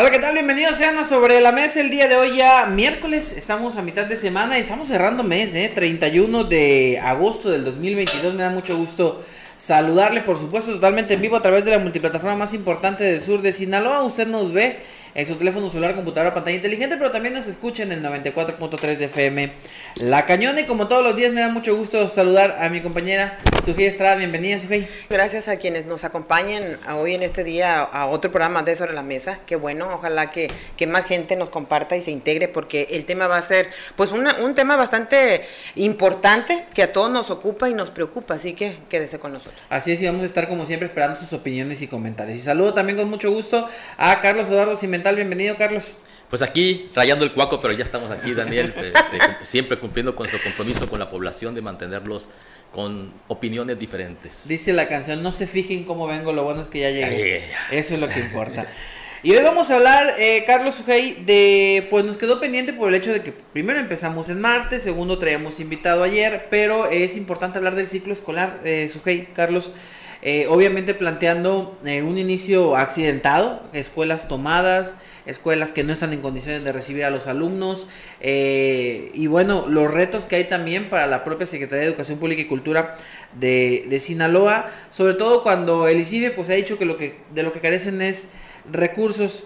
Hola, ¿qué tal? Bienvenidos sean a Sobre la Mesa el día de hoy ya miércoles, estamos a mitad de semana y estamos cerrando mes, ¿eh? 31 de agosto del 2022, me da mucho gusto saludarle, por supuesto, totalmente en vivo a través de la multiplataforma más importante del sur de Sinaloa, usted nos ve en su teléfono celular, computadora, pantalla inteligente, pero también nos escucha en el 94.3 de FM La Cañona. Y como todos los días, me da mucho gusto saludar a mi compañera Sujei Estrada. Bienvenida, Sujei. Gracias a quienes nos acompañen hoy en este día a otro programa de Sobre la Mesa. Qué bueno, ojalá que, que más gente nos comparta y se integre, porque el tema va a ser, pues, un tema bastante importante que a todos nos ocupa y nos preocupa. Así que quédese con nosotros. Así es, y vamos a estar como siempre esperando sus opiniones y comentarios. Y saludo también con mucho gusto a Carlos Eduardo Cimental Bienvenido, Carlos. Pues aquí, rayando el cuaco, pero ya estamos aquí, Daniel, este, siempre cumpliendo con nuestro compromiso con la población de mantenerlos con opiniones diferentes. Dice la canción, no se fijen cómo vengo, lo bueno es que ya llegué. Eso es lo que importa. Y hoy vamos a hablar, eh, Carlos Sujei, de, pues nos quedó pendiente por el hecho de que primero empezamos en martes, segundo traíamos invitado ayer, pero es importante hablar del ciclo escolar, eh, Sujei, Carlos. Eh, obviamente planteando eh, un inicio accidentado, escuelas tomadas, escuelas que no están en condiciones de recibir a los alumnos eh, y bueno, los retos que hay también para la propia Secretaría de Educación Pública y Cultura de, Sinaloa, sobre todo cuando el ICIBE pues ha dicho que, lo que de lo que carecen es recursos.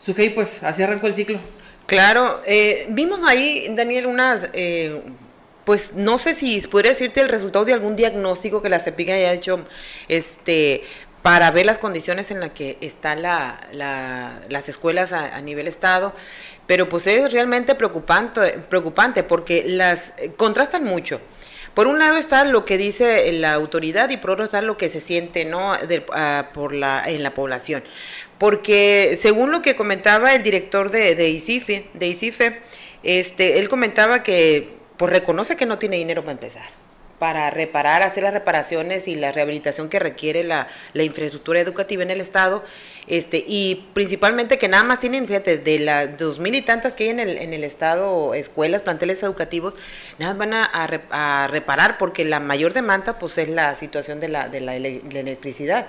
Sujei, pues así arrancó el ciclo. Claro, vimos ahí, Daniel, unas pues no sé si podría decirte el resultado de algún diagnóstico que la CEPIC haya hecho este para ver las condiciones en las que están la, las escuelas a, nivel estado, pero pues es realmente preocupante, preocupante porque las contrastan mucho. Por un lado está lo que dice la autoridad y por otro está lo que se siente ¿no? por la, en la población. Porque según lo que comentaba el director de, de ICIFE, de ICIFE este, él comentaba que pues reconoce que no tiene dinero para empezar para reparar, hacer las reparaciones y la rehabilitación que requiere la, infraestructura educativa en el Estado, este, y principalmente que nada más tienen, fíjate, de las dos mil y tantas que hay en el, en el Estado, escuelas, planteles educativos, nada más van a, reparar porque la mayor demanda pues es la situación de la, de la electricidad.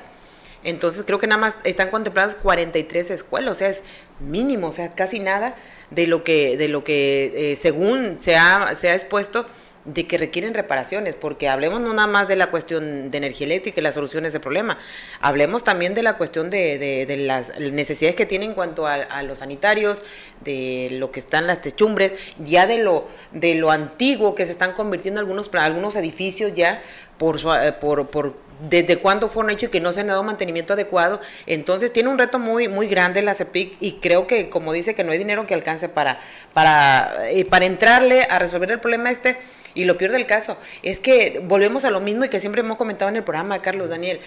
Entonces creo que nada más están contempladas 43 escuelas, o sea, es mínimo, o sea, casi nada de lo que, de lo que eh, según se ha, se ha expuesto, de que requieren reparaciones, porque hablemos no nada más de la cuestión de energía eléctrica y las soluciones de problema, hablemos también de la cuestión de, de, las necesidades que tienen en cuanto a, los sanitarios, de lo que están las techumbres, ya de lo, de lo antiguo que se están convirtiendo algunos, algunos edificios ya por, eh, por, por desde cuándo fueron hechos y que no se han dado mantenimiento adecuado. Entonces tiene un reto muy, muy grande la CEPIC y creo que, como dice, que no hay dinero que alcance para, para, eh, para entrarle a resolver el problema este. Y lo peor del caso es que volvemos a lo mismo y que siempre hemos comentado en el programa, Carlos Daniel,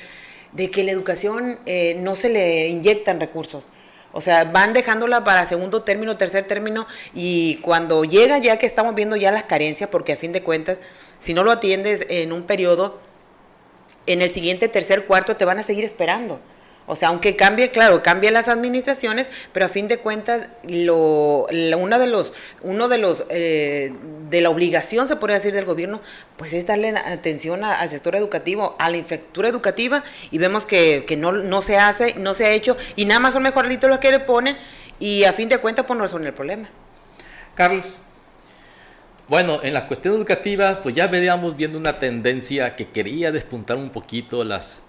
de que la educación eh, no se le inyectan recursos. O sea, van dejándola para segundo término, tercer término, y cuando llega ya que estamos viendo ya las carencias, porque a fin de cuentas, si no lo atiendes en un periodo, en el siguiente tercer cuarto te van a seguir esperando. O sea, aunque cambie, claro, cambie las administraciones, pero a fin de cuentas, lo, una de los, uno de los, eh, de la obligación, se podría decir, del gobierno, pues es darle atención al sector educativo, a la infraestructura educativa, y vemos que, que no, no se hace, no se ha hecho, y nada más son mejoralitos los que le ponen, y a fin de cuentas, pues no resuelven el problema. Carlos. Bueno, en la cuestión educativa, pues ya veníamos viendo una tendencia que quería despuntar un poquito las,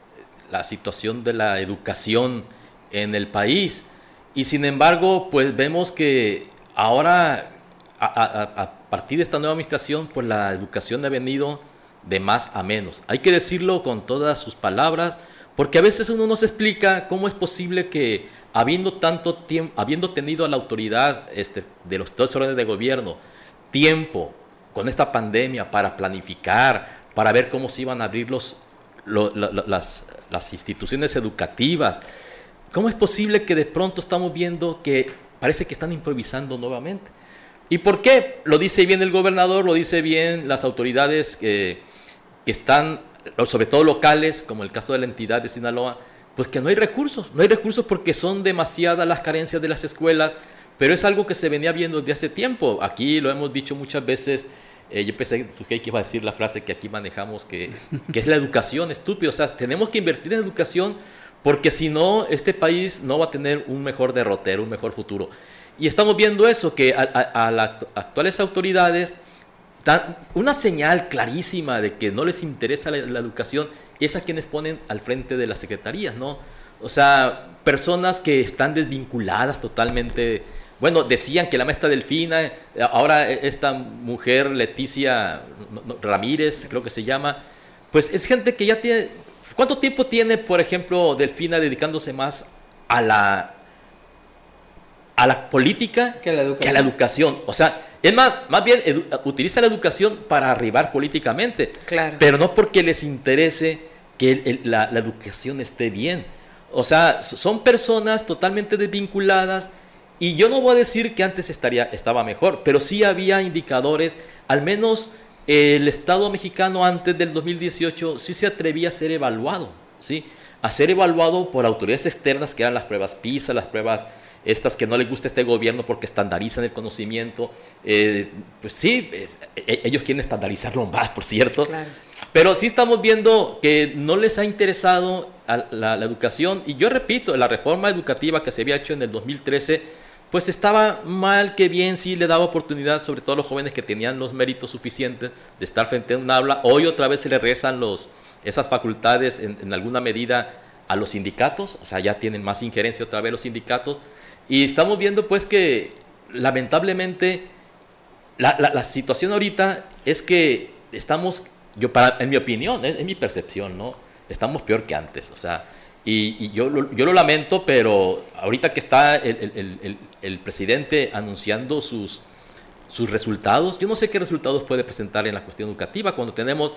la situación de la educación en el país. Y sin embargo, pues vemos que ahora, a, partir de esta nueva administración, pues la educación ha venido de más a menos. Hay que decirlo con todas sus palabras, porque a veces uno no se explica cómo es posible que habiendo tanto tiempo, habiendo tenido la autoridad este, de los dos órdenes de gobierno, tiempo con esta pandemia para planificar, para ver cómo se iban a abrir los, las, las instituciones educativas, ¿cómo es posible que de pronto estamos viendo que parece que están improvisando nuevamente? ¿Y por qué? Lo dice bien el gobernador, lo dice bien las autoridades que están, sobre todo locales, como el caso de la entidad de Sinaloa, pues que no hay recursos, no hay recursos porque son demasiadas las carencias de las escuelas, pero es algo que se venía viendo desde hace tiempo. Aquí lo hemos dicho muchas veces, eh, yo pensé que iba a decir la frase que aquí manejamos, que, que es la educación, estúpido, o sea, tenemos que invertir en educación porque si no, este país no va a tener un mejor derrotero, un mejor futuro. Y estamos viendo eso, que a, las actuales autoridades dan una señal clarísima de que no les interesa la, la educación es a quienes ponen al frente de las secretarías, ¿no? O sea, personas que están desvinculadas totalmente. Bueno, decían que la maestra Delfina, ahora esta mujer Leticia Ramírez, creo que se llama, pues es gente que ya tiene... ¿Cuánto tiempo tiene, por ejemplo, Delfina dedicándose más a la, a la política que a la educación? O sea, es más, más bien utiliza la educación para arribar políticamente, claro. pero no porque les interese que la, educación esté bien. O sea, son personas totalmente desvinculadas y yo no voy a decir que antes estaría, estaba mejor, pero sí había indicadores, al menos el Estado mexicano antes del 2018 sí se atrevía a ser evaluado, ¿sí? A ser evaluado por autoridades externas que eran las pruebas PISA, las pruebas estas que no les gusta este gobierno porque estandarizan el conocimiento. Eh, pues sí, eh, eh, ellos quieren estandarizarlo más, por cierto. Pero sí estamos viendo que no les ha interesado la, educación. Y yo repito, la reforma educativa que se había hecho en el 2013, pues estaba mal que bien, sí le daba oportunidad, sobre todo a los jóvenes que tenían los méritos suficientes de estar frente a un aula. Hoy otra vez se le regresan los, esas facultades en, alguna medida a los sindicatos, o sea, ya tienen más injerencia otra vez los sindicatos. Y estamos viendo pues que lamentablemente la, situación ahorita es que estamos, yo para, en mi opinión, es, mi percepción, ¿no? Estamos peor que antes, o sea, y, yo, yo lo lamento, pero ahorita que está el, presidente anunciando sus, sus resultados, yo no sé qué resultados puede presentar en la cuestión educativa cuando tenemos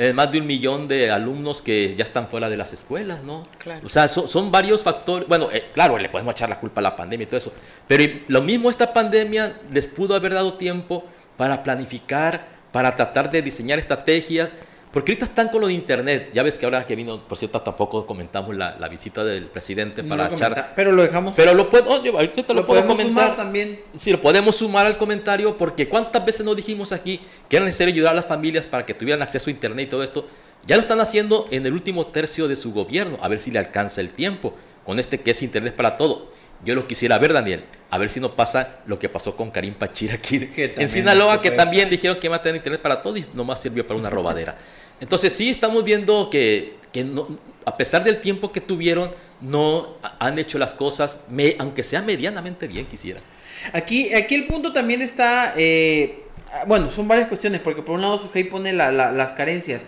eh, más de un millón de alumnos que ya están fuera de las escuelas, ¿no? Claro. O sea, son, varios factores. Bueno, eh, claro, le podemos echar la culpa a la pandemia y todo eso. Pero lo mismo esta pandemia les pudo haber dado tiempo para planificar, para tratar de diseñar estrategias porque ahorita están con lo de internet. Ya ves que ahora que vino, por cierto, tampoco comentamos la, visita del presidente para echar. Pero lo dejamos. Pero lo puedo, ahorita lo, podemos sumar también. Sí, lo podemos sumar al comentario porque cuántas veces nos dijimos aquí que era necesario ayudar a las familias para que tuvieran acceso a internet y todo esto. Ya lo están haciendo en el último tercio de su gobierno, a ver si le alcanza el tiempo con este que es internet para todo. Yo lo quisiera ver, Daniel, a ver si no pasa lo que pasó con Karim Pachir aquí en Sinaloa, que también dijeron que iba a tener internet para todo y nomás sirvió para una robadera. Entonces sí estamos viendo que, no, a pesar del tiempo que tuvieron, no han hecho las cosas, aunque sea medianamente bien, quisiera. Aquí, aquí el punto también está, eh, bueno, son varias cuestiones, porque por un lado Sujei pone las carencias.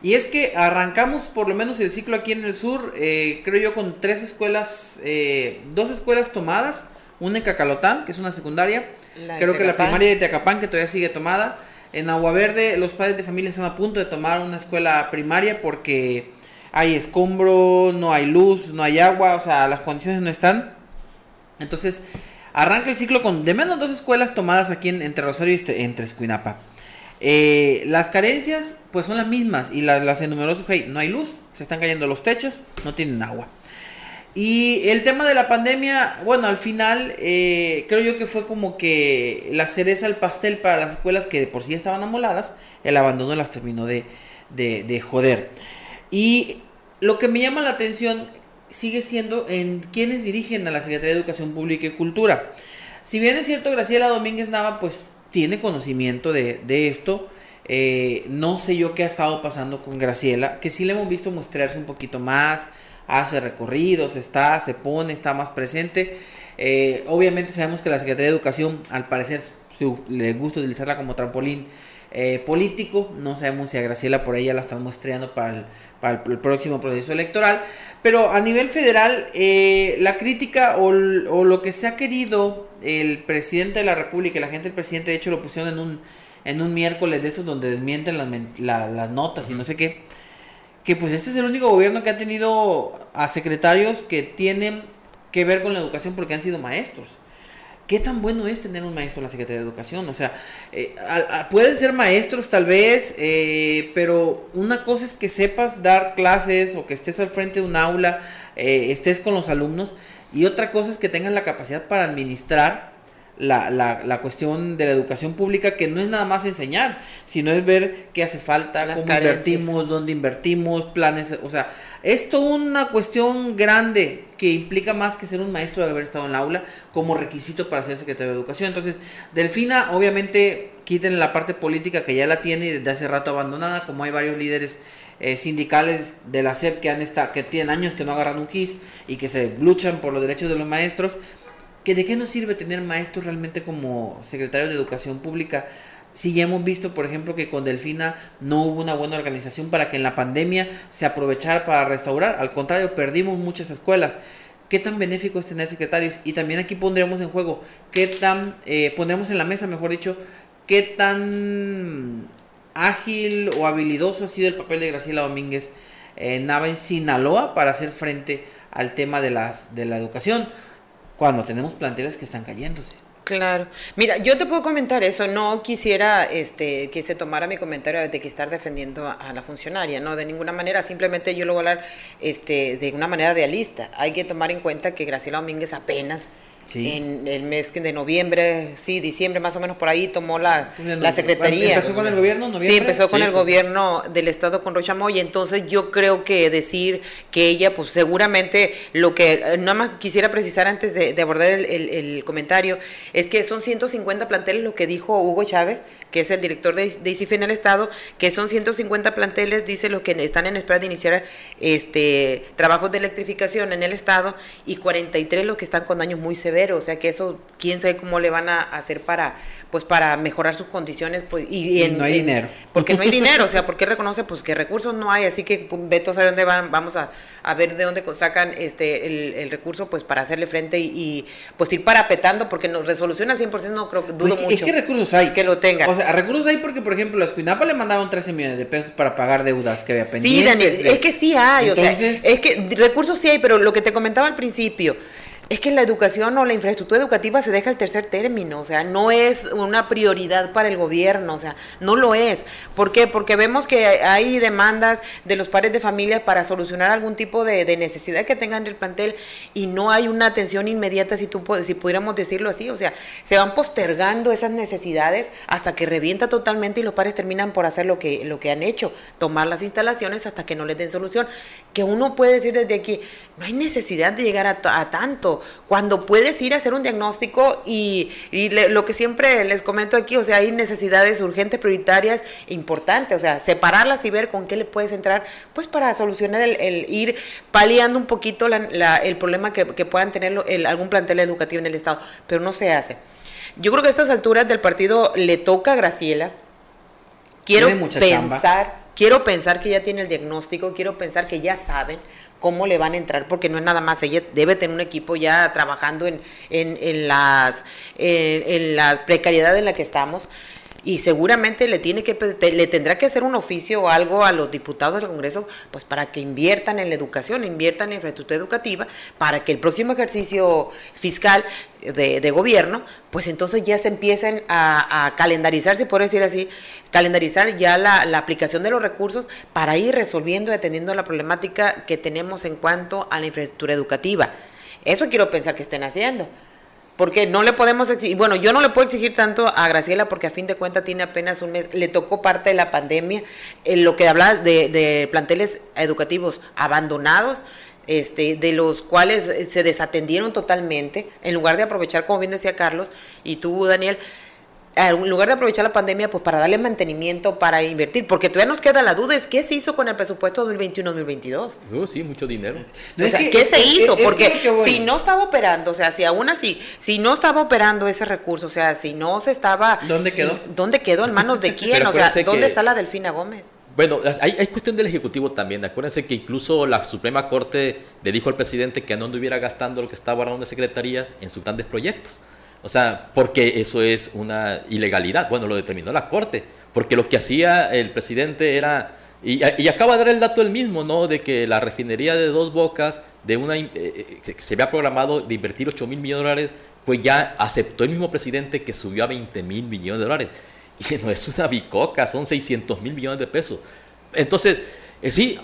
Y es que arrancamos por lo menos el ciclo aquí en el sur, eh, creo yo, con tres escuelas, eh, dos escuelas tomadas, una en Cacalotán, que es una secundaria, creo que la primaria de Teacapán, que todavía sigue tomada, en Agua Verde los padres de familia están a punto de tomar una escuela primaria porque hay escombro, no hay luz, no hay agua, o sea, las condiciones no están. Entonces, arranca el ciclo con de menos dos escuelas tomadas aquí en, entre Rosario y este, entre Escuinapa. Eh, las carencias, pues son las mismas y las, las enumeró No hay luz, se están cayendo los techos, no tienen agua. Y el tema de la pandemia, bueno, al final eh, creo yo que fue como que la cereza al pastel para las escuelas que de por sí estaban amoladas, el abandono las terminó de, de, joder. Y lo que me llama la atención sigue siendo en quienes dirigen a la Secretaría de Educación Pública y Cultura. Si bien es cierto, Graciela Domínguez Nava pues tiene conocimiento de, de esto, eh, no sé yo qué ha estado pasando con Graciela, que sí le hemos visto mostrarse un poquito más, hace recorridos, está, se pone, está más presente. Eh, obviamente sabemos que la Secretaría de Educación, al parecer, le gusta utilizarla como trampolín eh, político. No sabemos si a Graciela por ya la están muestreando para el, próximo proceso electoral. Pero a nivel federal, eh, la crítica o, lo que se ha querido el presidente de la República, la gente del presidente, de hecho lo pusieron en un, en un miércoles de esos donde desmienten las, las notas y no sé qué que pues este es el único gobierno que ha tenido a secretarios que tienen que ver con la educación porque han sido maestros. ¿Qué tan bueno es tener un maestro en la Secretaría de Educación? O sea, eh, pueden ser maestros tal vez, eh, pero una cosa es que sepas dar clases o que estés al frente de un aula, eh, estés con los alumnos, y otra cosa es que tengas la capacidad para administrar la, la, la, cuestión de la educación pública, que no es nada más enseñar, sino es ver qué hace falta, cómo invertimos, dónde invertimos, planes, o sea, es toda una cuestión grande que implica más que ser un maestro de haber estado en el aula como requisito para ser secretario de educación. Entonces, Delfina, obviamente, quiten la parte política que ya la tiene y desde hace rato abandonada, como hay varios líderes eh, sindicales de la SEP que han estado, que tienen años que no agarran un KISS y que se luchan por los derechos de los maestros, que de qué nos sirve tener maestros realmente como secretario de educación pública si ya hemos visto, por ejemplo, que con Delfina no hubo una buena organización para que en la pandemia se aprovechara para restaurar, al contrario, perdimos muchas escuelas. ¿Qué tan benéfico es tener secretarios? Y también aquí pondremos en juego, ¿qué tan, eh, pondremos en la mesa, mejor dicho, qué tan ágil o habilidoso ha sido el papel de Graciela Domínguez en Nava en Sinaloa para hacer frente al tema de, las, de la educación, cuando tenemos planteles que están cayéndose? Claro. Mira, yo te puedo comentar eso. No quisiera este, que se tomara mi comentario de que estar defendiendo a, la funcionaria, no, de ninguna manera. Simplemente yo lo voy a hablar este, de una manera realista. Hay que tomar en cuenta que Graciela Domínguez apenas en el mes de noviembre, sí, diciembre más o menos por ahí tomó la, la secretaría. ¿Empezó con el gobierno? ¿Noviembre? Sí, empezó con el gobierno del estado con Rocha Moya. Entonces yo creo que decir que ella, pues seguramente lo que eh, nada más quisiera precisar antes de, abordar el, el, comentario es que son 150 planteles lo que dijo Hugo Chávez que es el director de, de en el Estado, que son 150 planteles, dice los que están en espera de iniciar este trabajos de electrificación en el Estado, y 43 los que están con daños muy severos, o sea que eso, quién sabe cómo le van a hacer para pues para mejorar sus condiciones pues y, no hay dinero. porque no hay dinero o sea porque reconoce pues que recursos no hay así que pues, Beto sabe dónde van vamos a, a ver de dónde sacan este el, el, recurso pues para hacerle frente y, pues ir parapetando porque nos resoluciona al 100% no creo dudo pues, mucho es que recursos hay que lo tenga. O sea recursos hay porque por ejemplo a Escuinapa le mandaron 13 millones de pesos para pagar deudas que había pendientes sí Daniel es que sí hay o sea es que recursos sí hay pero lo que te comentaba al principio es que la educación o la infraestructura educativa se deja el tercer término, o sea, no es una prioridad para el gobierno, o sea, no lo es. ¿Por qué? Porque vemos que hay demandas de los padres de familia para solucionar algún tipo de, necesidad que tengan del plantel y no hay una atención inmediata, si, tú, si pudiéramos decirlo así, o sea, se van postergando esas necesidades hasta que revienta totalmente y los padres terminan por hacer lo que, lo que han hecho, tomar las instalaciones hasta que no les den solución. Que uno puede decir desde aquí, no hay necesidad de llegar a tanto cuando puedes ir a hacer un diagnóstico y, lo que siempre les comento aquí, o sea, hay necesidades urgentes, prioritarias, importantes, o sea, separarlas y ver con qué le puedes entrar, pues para solucionar el, ir paliando un poquito el problema que, puedan tener algún plantel educativo en el Estado, pero no se hace. Yo creo que a estas alturas del partido le toca a Graciela. Quiero pensar, quiero pensar que ya tiene el diagnóstico, quiero pensar que ya saben, cómo le van a entrar, porque no es nada más, ella debe tener un equipo ya trabajando en, en, en las, en, la precariedad en la que estamos y seguramente le tiene que le tendrá que hacer un oficio o algo a los diputados del Congreso pues para que inviertan en la educación, inviertan en infraestructura educativa para que el próximo ejercicio fiscal de, gobierno, pues entonces ya se empiecen a, calendarizar, si puedo decir así, calendarizar ya la, la, aplicación de los recursos para ir resolviendo y atendiendo la problemática que tenemos en cuanto a la infraestructura educativa. Eso quiero pensar que estén haciendo porque no le podemos exigir, bueno, yo no le puedo exigir tanto a Graciela porque a fin de cuentas tiene apenas un mes, le tocó parte de la pandemia, en lo que hablabas de, de planteles educativos abandonados, este, de los cuales se desatendieron totalmente, en lugar de aprovechar, como bien decía Carlos, y tú, Daniel, en lugar de aprovechar la pandemia pues para darle mantenimiento, para invertir, porque todavía nos queda la duda, es qué se hizo con el presupuesto 2021-2022. Uh, sí, mucho dinero. ¿Qué se hizo? porque si no estaba operando, o sea, si aún así, si no estaba operando ese recurso, o sea, si no se estaba... ¿Dónde quedó? ¿Dónde quedó? ¿En manos de quién? o sea, ¿dónde está la Delfina Gómez? Bueno, hay, hay, cuestión del Ejecutivo también. Acuérdense que incluso la Suprema Corte le dijo al presidente que no anduviera gastando lo que estaba guardando de secretaría en sus grandes proyectos. O sea, porque eso es una ilegalidad. Bueno, lo determinó la Corte. Porque lo que hacía el presidente era Y, acaba de dar el dato el mismo, ¿no? De que la refinería de Dos Bocas, de una eh, eh, que se había programado de invertir 8 mil millones de dólares, pues ya aceptó el mismo presidente que subió a 20 mil millones de dólares. Y no es una bicoca, son 600 mil millones de pesos. Entonces, eh, sí,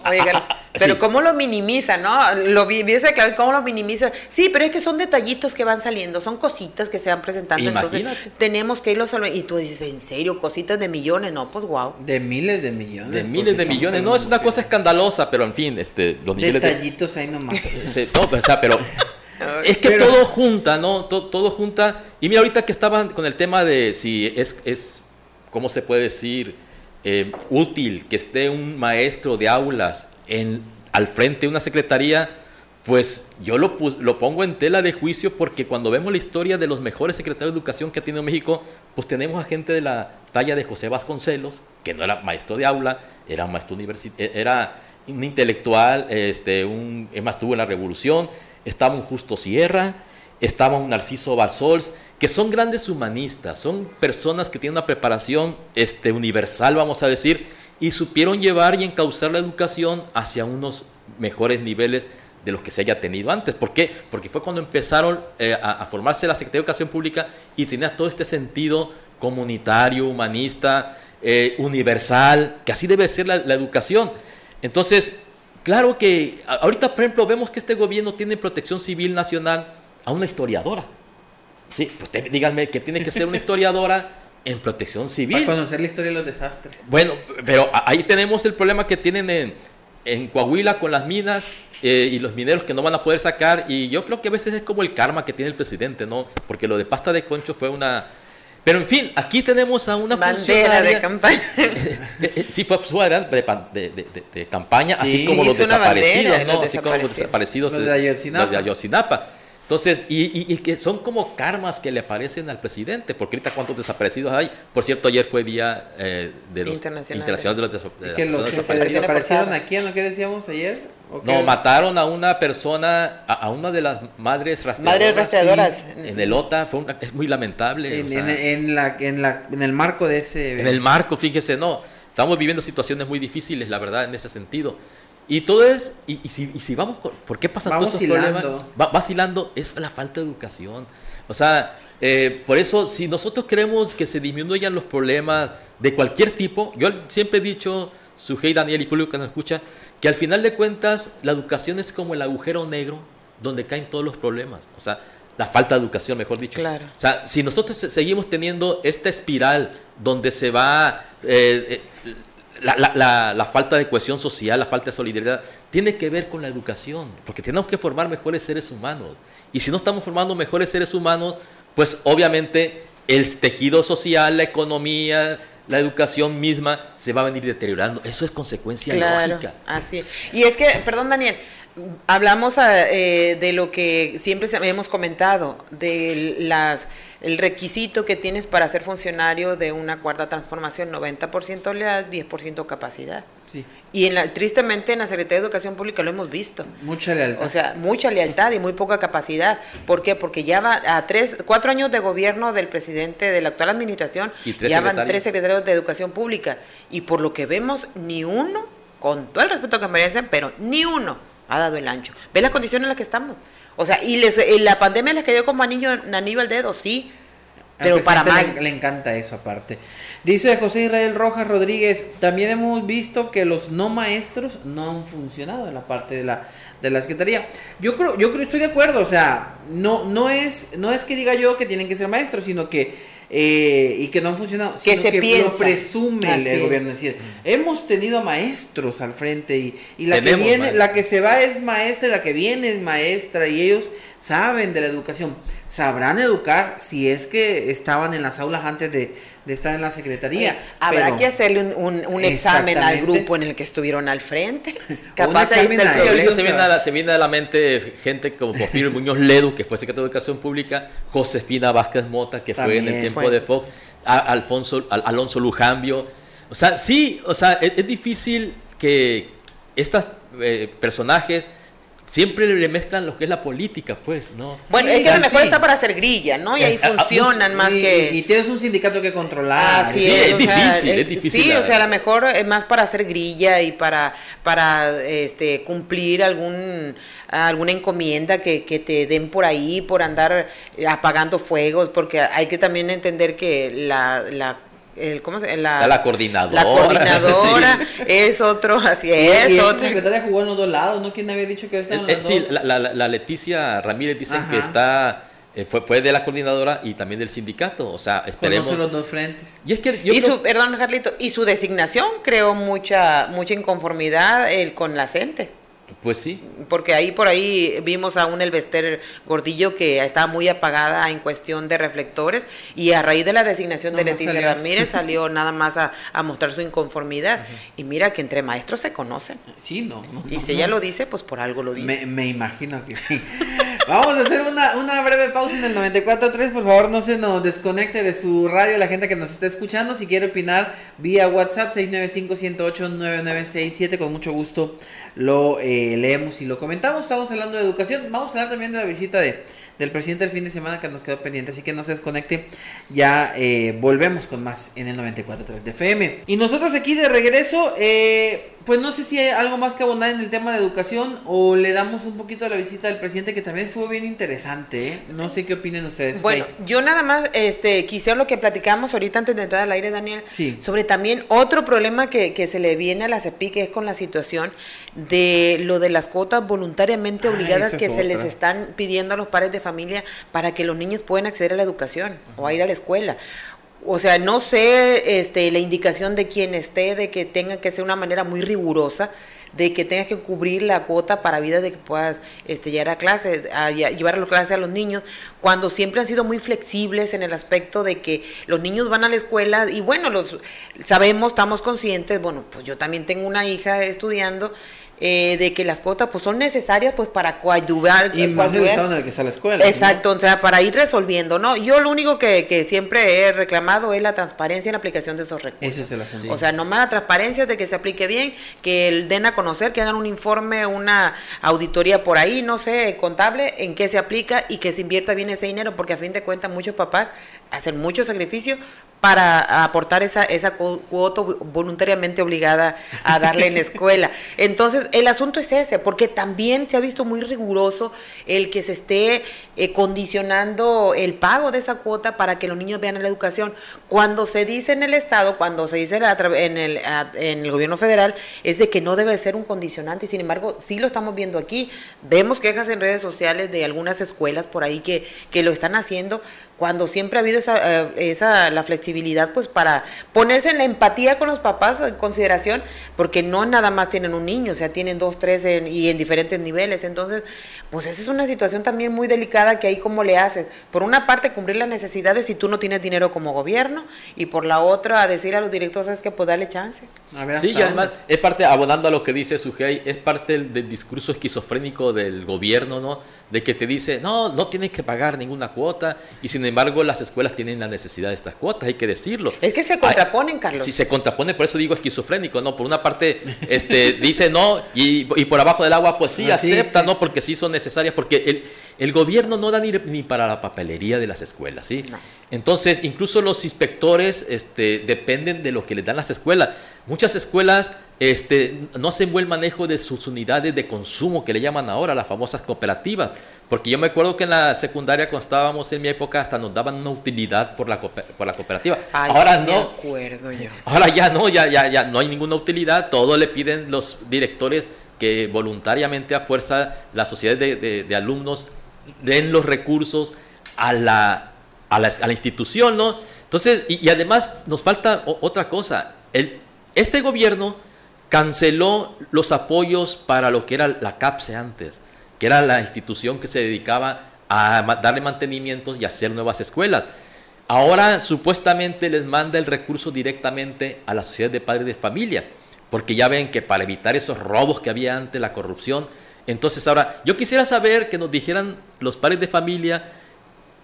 pero cómo lo minimiza, ¿no? Lo dice claro, cómo lo minimiza. Sí, pero es que son detallitos que van saliendo, son cositas que se van presentando. Entonces tenemos que irlo solo. Y tú dices, ¿en serio? Cositas de millones, no, pues wow. De miles de millones. De miles de millones. No, es una cosa escandalosa, pero en fin, este, los niveles. Detallitos ahí nomás. no, pues, o sea, pero. es que todo junta, ¿no? Todo, todo, junta. Y mira, ahorita que estaban con el tema de si es, es ¿cómo se puede decir? Eh, útil que esté un maestro de aulas en, al frente de una secretaría, pues yo lo, pongo en tela de juicio porque cuando vemos la historia de los mejores secretarios de educación que ha tenido México, pues tenemos a gente de la talla de José Vasconcelos, que no era maestro de aula, era maestro universitario, era un intelectual, este, un, más tuvo en la revolución, estaba un Justo Sierra, estaba un Narciso Balsols, que son grandes humanistas, son personas que tienen una preparación este, universal, vamos a decir, y supieron llevar y encauzar la educación hacia unos mejores niveles de los que se haya tenido antes. ¿Por qué? Porque fue cuando empezaron eh, a, formarse la Secretaría de Educación Pública y tenía todo este sentido comunitario, humanista, eh, universal, que así debe ser la, la educación. Entonces, claro que ahorita, por ejemplo, vemos que este gobierno tiene protección civil nacional, a una historiadora. Sí, pues díganme que tiene que ser una historiadora en protección civil. Para conocer la historia de los desastres. Bueno, pero ahí tenemos el problema que tienen en, en Coahuila con las minas eh, y los mineros que no van a poder sacar. Y yo creo que a veces es como el karma que tiene el presidente, ¿no? Porque lo de pasta de concho fue una... Pero en fin, aquí tenemos a una Bandera de campaña. sí, fue su de, de, de, campaña, así como los desaparecidos, ¿no? Así como los desaparecidos los de Ayotzinapa. Entonces, y, que son como karmas que le aparecen al presidente, porque ahorita cuántos desaparecidos hay. Por cierto, ayer fue día eh, de los internacionales de los, de que los desaparecieron aquí, ¿no? ¿Qué decíamos ayer? No, mataron a una persona, a, una de las madres rastreadoras. Madres rastreadoras. en el OTA, fue es muy lamentable. En, en, la, en, la, en el marco de ese... En el marco, fíjese, no. Estamos viviendo situaciones muy difíciles, la verdad, en ese sentido. Y todo es, y, si, y si, vamos, ¿por qué pasan todos esos problemas? Va, vacilando, es la falta de educación. O sea, eh, por eso, si nosotros queremos que se disminuyan los problemas de cualquier tipo, yo siempre he dicho, Sujei, Daniel y público que nos escucha, que al final de cuentas la educación es como el agujero negro donde caen todos los problemas. O sea, la falta de educación, mejor dicho. Claro. O sea, si nosotros seguimos teniendo esta espiral donde se va... Eh, eh, la, falta de cohesión social, la falta de solidaridad, tiene que ver con la educación, porque tenemos que formar mejores seres humanos. Y si no estamos formando mejores seres humanos, pues obviamente el tejido social, la economía, la educación misma se va a venir deteriorando. Eso es consecuencia lógica. Así. Y es que, perdón Daniel, hablamos eh, de lo que siempre hemos comentado, de las el requisito que tienes para ser funcionario de una cuarta transformación, 90% lealtad, 10% capacidad. Sí. Y en la, tristemente en la Secretaría de Educación Pública lo hemos visto. Mucha lealtad. O sea, mucha lealtad y muy poca capacidad. ¿Por qué? Porque ya va a tres, cuatro años de gobierno del presidente de la actual administración, ya van tres secretarios de Educación Pública. Y por lo que vemos, ni uno, con todo el respeto que merecen, pero ni uno ha dado el ancho. ¿Ve las condiciones en las que estamos? O sea, y les, la pandemia les cayó como anillo, anillo al dedo, sí, pero para mal. Le, encanta eso aparte. Dice José Israel Rojas Rodríguez, también hemos visto que los no maestros no han funcionado en la parte de la, de la Secretaría. Yo creo, yo creo, estoy de acuerdo, o sea, no, no es, no es que diga yo que tienen que ser maestros, sino que eh, y que no han funcionado, que se que lo presume el, gobierno. Es decir, hemos tenido maestros al frente y, y la que viene, la que se va es maestra y la que viene es maestra y ellos saben de la educación. Sabrán educar si es que estaban en las aulas antes de, estar en la secretaría. habrá que hacerle un, examen al grupo en el que estuvieron al frente. Capaz ahí está el problema. Se viene, a la, se viene a la mente gente como Porfirio Muñoz Ledo, que fue secretario de Educación Pública, Josefina Vázquez Mota, que fue en el tiempo de Fox, Alfonso, Alonso Lujambio. O sea, sí, o sea, es, difícil que estos eh, personajes siempre le mezclan lo que es la política, pues, ¿no? Bueno, es que a lo mejor está para hacer grilla, ¿no? Y ahí funcionan más que... Y tienes un sindicato que controlar. sí, es, difícil, es difícil. Sí, o sea, a lo mejor es más para hacer grilla y para, para este, cumplir algún alguna encomienda que, que, te den por ahí por andar apagando fuegos, porque hay que también entender que la, la el, ¿cómo se, la, la coordinadora. La coordinadora es otro, así es. Y, otro. secretaria jugó en los dos lados, ¿no? ¿Quién había dicho que estaba en eh, Sí, La, la, Leticia Ramírez dice que está... Eh, fue, fue de la coordinadora y también del sindicato, o sea, esperemos... Conoce los dos frentes. Y es que y su, perdón, Carlito, y su designación creó mucha mucha inconformidad el, con la gente. Pues sí. Porque ahí por ahí vimos a un Elvester Gordillo que estaba muy apagada en cuestión de reflectores y a raíz de la designación de Leticia Ramírez salió nada más a, mostrar su inconformidad. Y mira que entre maestros se conocen. Sí, no. y si ella lo dice, pues por algo lo dice. Me, me imagino que sí. Vamos a hacer una, una breve pausa en el 94.3. Por favor, no se nos desconecte de su radio la gente que nos está escuchando. Si quiere opinar, vía WhatsApp 695-108-9967. Con mucho gusto lo eh, leemos y lo comentamos. Estamos hablando de educación. Vamos a hablar también de la visita de, del presidente el fin de semana que nos quedó pendiente. Así que no se desconecte. Ya eh, volvemos con más en el 94.3 de FM. Y nosotros aquí de regreso. Eh, pues no sé si hay algo más que abundar en el tema de educación o le damos un poquito a la visita del presidente que también estuvo bien interesante. ¿eh? No sé qué opinen ustedes. Bueno, yo nada más este, quisiera lo que platicamos ahorita antes de entrar al aire, Daniel, sobre también otro problema que, que, se le viene a la CEPI, que es con la situación de lo de las cuotas voluntariamente ah, obligadas que se les están pidiendo a los padres de familia para que los niños puedan acceder a la educación o a ir a la escuela o sea, no sé este, la indicación de quien esté de que tenga que ser una manera muy rigurosa, de que tengas que cubrir la cuota para vida de que puedas este, llegar a clases, a, llevar a las clases a los niños, cuando siempre han sido muy flexibles en el aspecto de que los niños van a la escuela y bueno, los sabemos, estamos conscientes, bueno, pues yo también tengo una hija estudiando eh, de que las cuotas pues son necesarias pues para coadyuvar y más el en el que está la escuela exacto o sea para ir resolviendo no yo lo único que, que, siempre he reclamado es la transparencia en la aplicación de esos recursos. Ese es el o sea nomás la transparencia de que se aplique bien que el den a conocer que hagan un informe una auditoría por ahí no sé contable en qué se aplica y que se invierta bien ese dinero porque a fin de cuentas muchos papás hacen mucho sacrificio para aportar esa, esa cuota voluntariamente obligada a darle en la escuela. Entonces, el asunto es ese, porque también se ha visto muy riguroso el que se esté eh, condicionando el pago de esa cuota para que los niños vean la educación. Cuando se dice en el Estado, cuando se dice en el, en el gobierno federal, es de que no debe ser un condicionante, y sin embargo, sí lo estamos viendo aquí. Vemos quejas en redes sociales de algunas escuelas por ahí que, que lo están haciendo, cuando siempre ha habido esa, eh, esa, la flexibilidad pues para ponerse en la empatía con los papás en consideración, porque no nada más tienen un niño, o sea, tienen dos, tres y en diferentes niveles, entonces, pues esa es una situación también muy delicada que ahí como le haces, por una parte cumplir las necesidades si tú no tienes dinero como gobierno, y por la otra a decir a los directores que pues darle chance. sí, y además es parte, abonando a lo que dice Sujei, es parte del, del discurso esquizofrénico del gobierno, ¿no? De que te dice, no, no tienes que pagar ninguna cuota, y sin sin embargo, las escuelas tienen la necesidad de estas cuotas, hay que decirlo. Es que se contraponen, Carlos. Si se contrapone, por eso digo esquizofrénico, ¿no? Por una parte, este, dice no, y, por abajo del agua, pues sí, acepta, ¿no? Porque sí son necesarias, porque el, el gobierno no da ni, ni, para la papelería de las escuelas, ¿sí? Entonces, incluso los inspectores este, dependen de lo que les dan las escuelas. Muchas escuelas este, no hacen buen manejo de sus unidades de consumo, que le llaman ahora, las famosas cooperativas. Porque yo me acuerdo que en la secundaria, cuando estábamos en mi época, hasta nos daban una utilidad por la, por la cooperativa. ahora no. Ahora ya no, ya, ya, ya no hay ninguna utilidad. Todo le piden los directores que voluntariamente a fuerza las sociedades de, alumnos den los recursos a la, a la, a la institución, ¿no? Entonces, y, y, además nos falta otra cosa. El, este gobierno canceló los apoyos para lo que era la CAPSE antes, que era la institución que se dedicaba a darle mantenimientos y hacer nuevas escuelas. Ahora supuestamente les manda el recurso directamente a la sociedad de padres de familia, porque ya ven que para evitar esos robos que había antes, la corrupción, entonces ahora yo quisiera saber que nos dijeran los padres de familia,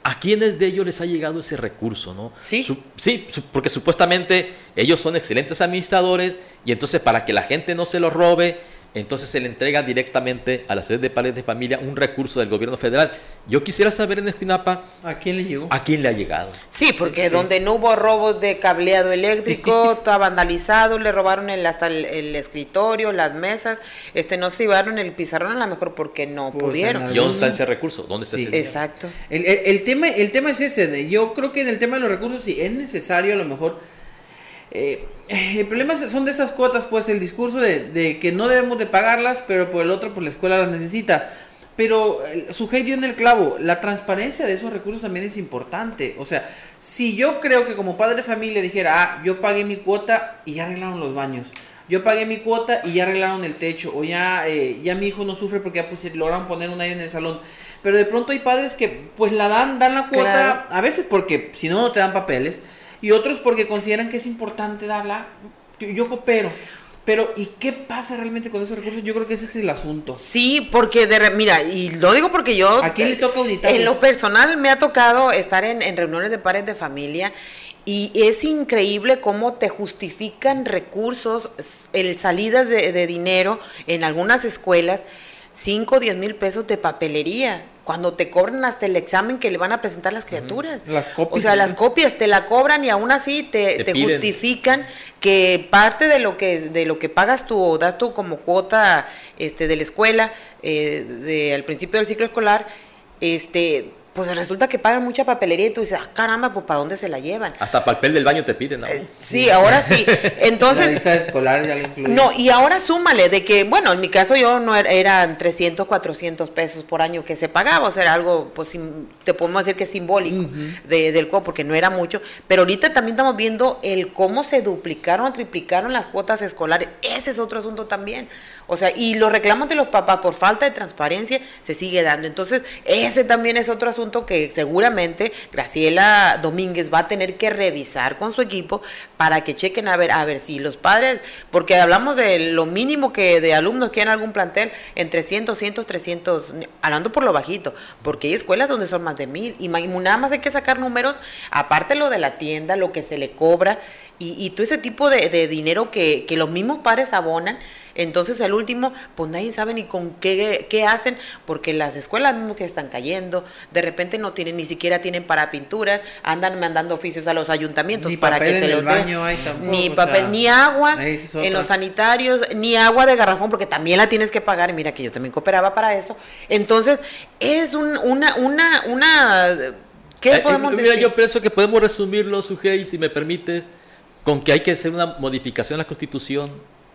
¿A quiénes de ellos les ha llegado ese recurso? ¿no? Sí. sí, porque supuestamente ellos son excelentes administradores y entonces para que la gente no se lo robe, entonces se le entrega directamente a la ciudad de padres de familia un recurso del gobierno federal. Yo quisiera saber en Esquinapa... ¿A quién le llegó? ¿A quién le ha llegado? Sí, porque donde no hubo robos de cableado eléctrico, está vandalizado, le robaron el, hasta el, escritorio, las mesas, este no se llevaron el pizarrón a lo mejor porque no pues pudieron. ¿Y dónde está ese recurso? ¿Dónde está ese Exacto. El, el, tema, el tema es ese, yo creo que en el tema de los recursos sí es necesario a lo mejor eh, el problema son de esas cuotas, pues el discurso de, que no debemos de pagarlas, pero por el otro, pues la escuela las necesita. Pero su dio en el clavo, la transparencia de esos recursos también es importante. O sea, si yo creo que como padre de familia dijera, ah, yo pagué mi cuota y ya arreglaron los baños, yo pagué mi cuota y ya arreglaron el techo, o ya, eh, ya mi hijo no sufre porque ya pues, lograron poner un aire en el salón. Pero de pronto hay padres que pues la dan, dan la cuota, a veces porque si no, no te dan papeles y otros porque consideran que es importante darla. Yo, coopero. Pero, ¿y qué pasa realmente con esos recursos? Yo creo que ese es el asunto. Sí, porque, de, mira, y lo digo porque yo... ¿A quién le toca auditar? En lo personal me ha tocado estar en, reuniones de pares de familia y es increíble cómo te justifican recursos, el salidas de, de dinero en algunas escuelas, 5 o 10 mil pesos de papelería cuando te cobran hasta el examen que le van a presentar las criaturas. Las copias. O sea, las copias te la cobran y aún así te, justifican que parte de lo que de lo que pagas tú o das tú como cuota este de la escuela eh, de, al principio del ciclo escolar este pues resulta que pagan mucha papelería y tú dices, ah, caramba, pues ¿para dónde se la llevan? Hasta papel del baño te piden, ¿no? Eh, sí, ahora sí. Entonces... La escolar ya No, y ahora súmale de que, bueno, en mi caso yo no era, eran 300, 400 pesos por año que se pagaba, o sea, era algo, pues te podemos decir que es simbólico de, del co, porque no era mucho, pero ahorita también estamos viendo el cómo se duplicaron o triplicaron las cuotas escolares, ese es otro asunto también. O sea, y los reclamos de los papás por falta de transparencia se sigue dando. Entonces, ese también es otro asunto que seguramente Graciela Domínguez va a tener que revisar con su equipo para que chequen a ver, a ver si los padres, porque hablamos de lo mínimo que de alumnos que en algún plantel, entre 100, 200, 300, hablando por lo bajito, porque hay escuelas donde son más de mil, y nada más hay que sacar números, aparte lo de la tienda, lo que se le cobra, y, todo ese tipo de, dinero que, que los mismos padres abonan, entonces, el último, pues nadie sabe ni con qué, qué hacen, porque las escuelas mismas que están cayendo, de repente no tienen, ni siquiera tienen para pinturas, andan mandando oficios a los ayuntamientos para que se los baño Ni papel, ni agua en los sanitarios, ni agua de garrafón, porque también la tienes que pagar. Y mira que yo también cooperaba para eso. Entonces, es un, una, una, una. ¿Qué eh, podemos decir? Mira, yo pienso que podemos resumirlo, Sujei, si me permite, con que hay que hacer una modificación a la Constitución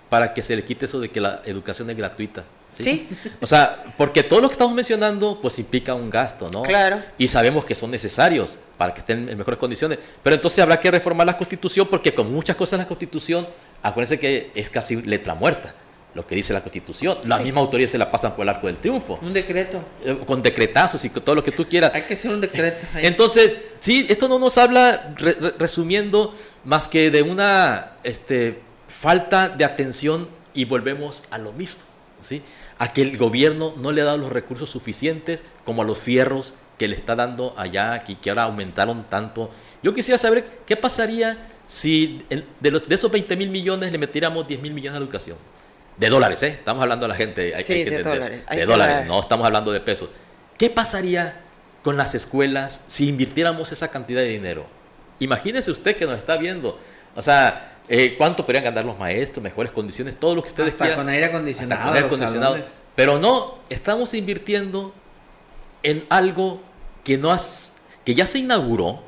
para que se le quite eso de que la educación es gratuita. ¿sí? O sea, porque todo lo que estamos mencionando pues implica un gasto, ¿no? Claro. Y sabemos que son necesarios para que estén en mejores condiciones. Pero entonces habrá que reformar la Constitución porque con muchas cosas en la Constitución, acuérdense que es casi letra muerta lo que dice la Constitución. La misma autoridad se la pasan por el arco del triunfo. Un decreto. Eh, con decretazos y con todo lo que tú quieras. Hay que hacer un decreto. Entonces, sí, esto no nos habla, resumiendo, más que de una este, falta de atención y volvemos a lo mismo, ¿sí? A que el gobierno no le ha dado los recursos suficientes como a los fierros que le está dando allá, y que ahora aumentaron tanto. Yo quisiera saber qué pasaría si de, los, de esos 20 mil millones le metiéramos 10 mil millones a educación. De dólares, ¿eh? Estamos hablando de la gente. sí, de, dólares. De dólares, no estamos hablando de pesos. ¿Qué pasaría con las escuelas si invirtiéramos esa cantidad de dinero? Imagínese usted que nos está viendo. O sea, eh, ¿Cuánto podrían ganar los maestros? Mejores condiciones, todo lo que ustedes Hasta con aire acondicionado. Pero no, estamos invirtiendo en algo que, no has, que ya se inauguró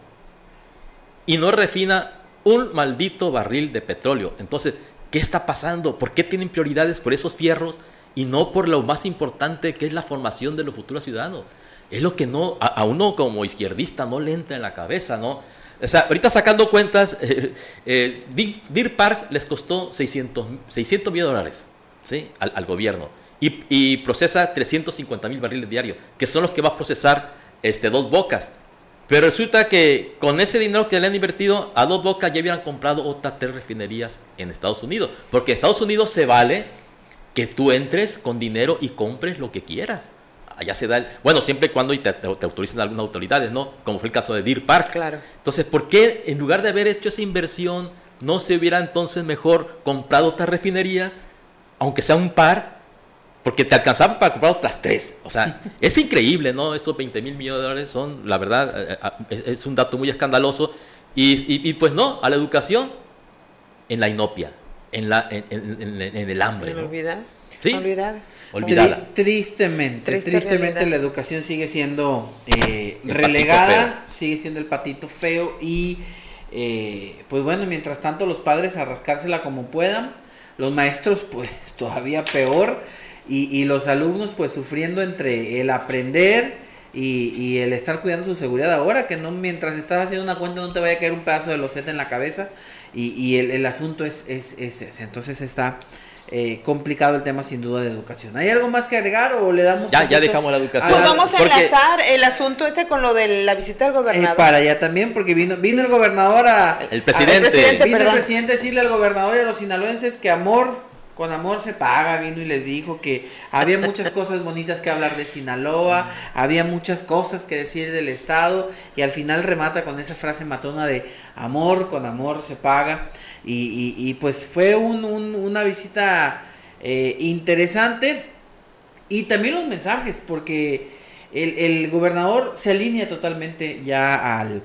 y no refina un maldito barril de petróleo. Entonces, ¿qué está pasando? ¿Por qué tienen prioridades por esos fierros y no por lo más importante que es la formación de los futuros ciudadanos? Es lo que no, a, a uno como izquierdista no le entra en la cabeza, ¿no? O sea, ahorita sacando cuentas, eh, eh, Deer Park les costó 600, 600 mil dólares ¿sí? al, gobierno y, procesa 350 mil barriles diarios, que son los que va a procesar este, dos bocas. Pero resulta que con ese dinero que le han invertido, a dos bocas ya hubieran comprado otras tres refinerías en Estados Unidos. Porque Estados Unidos se vale que tú entres con dinero y compres lo que quieras allá se da el, bueno, siempre y cuando te, te, autoricen algunas autoridades, ¿no? Como fue el caso de Deer Park. Claro. Entonces, ¿por qué en lugar de haber hecho esa inversión, no se hubiera entonces mejor comprado estas refinerías, aunque sea un par, porque te alcanzaba para comprar otras tres. O sea, es increíble, ¿no? Estos 20 mil millones de dólares son, la verdad, eh, eh, es un dato muy escandaloso. Y, pues no, a la educación en la inopia, en, la, en, el hambre. ¿no? ¿Sí? Olvidada. Olvidada. tristemente, tristemente la educación sigue siendo eh, relegada, sigue siendo el patito feo y pues bueno, mientras tanto los padres a rascársela como puedan, los maestros pues todavía peor y, los alumnos pues sufriendo entre el aprender y, el estar cuidando su seguridad ahora, que no mientras estás haciendo una cuenta no te vaya a caer un pedazo de loseta en la cabeza y, el, asunto es, es, ese. Entonces está eh, complicado el tema sin duda de educación. ¿Hay algo más que agregar o le damos... Ya, ya dejamos la educación. Pues vamos a enlazar el asunto este con lo de la visita del gobernador. Eh, para allá también, porque vino, vino el gobernador a... El presidente. vino el presidente a decirle al gobernador y a los sinaloenses que amor con amor se paga, vino y les dijo que había muchas cosas bonitas que hablar de Sinaloa, había muchas cosas que decir del Estado y al final remata con esa frase matona de amor, con amor se paga y, y, pues fue un, una visita eh, interesante y también los mensajes porque el, el gobernador se alinea totalmente ya al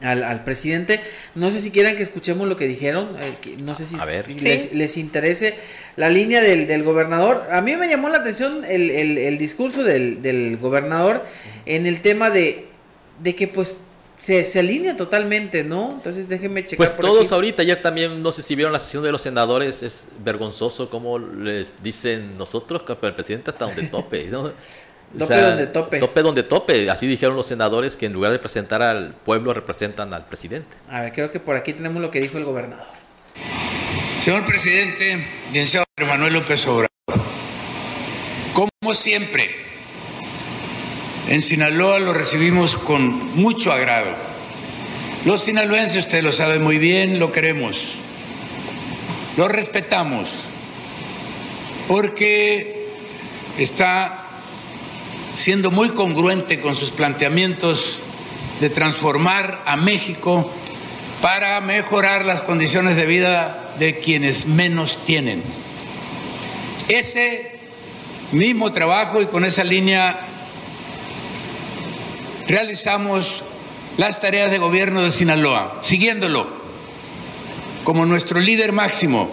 al, presidente. No sé si quieran que escuchemos lo que dijeron, eh, no sé si Les, interese la línea del, gobernador. A mí me llamó la atención el, discurso del, gobernador en el tema de, de que pues se, se, alinea totalmente, ¿no? Entonces déjenme checar. Pues todos ahorita ya también, no sé si vieron la sesión de los senadores, es vergonzoso como les dicen nosotros, que el presidente hasta donde tope, ¿no? Tope donde tope. Tope donde tope. Así dijeron los senadores que en lugar de presentar al pueblo representan al presidente. A ver, creo que por aquí tenemos lo que dijo el gobernador. Señor presidente, licenciado Manuel López Obrador, como siempre, en Sinaloa lo recibimos con mucho agrado. Los sinaloenses, usted lo sabe muy bien, lo queremos, lo respetamos, porque está siendo muy congruente con sus planteamientos de transformar a México para mejorar las condiciones de vida de quienes menos tienen. Ese mismo trabajo y con esa línea realizamos las tareas de gobierno de Sinaloa, siguiéndolo como nuestro líder máximo,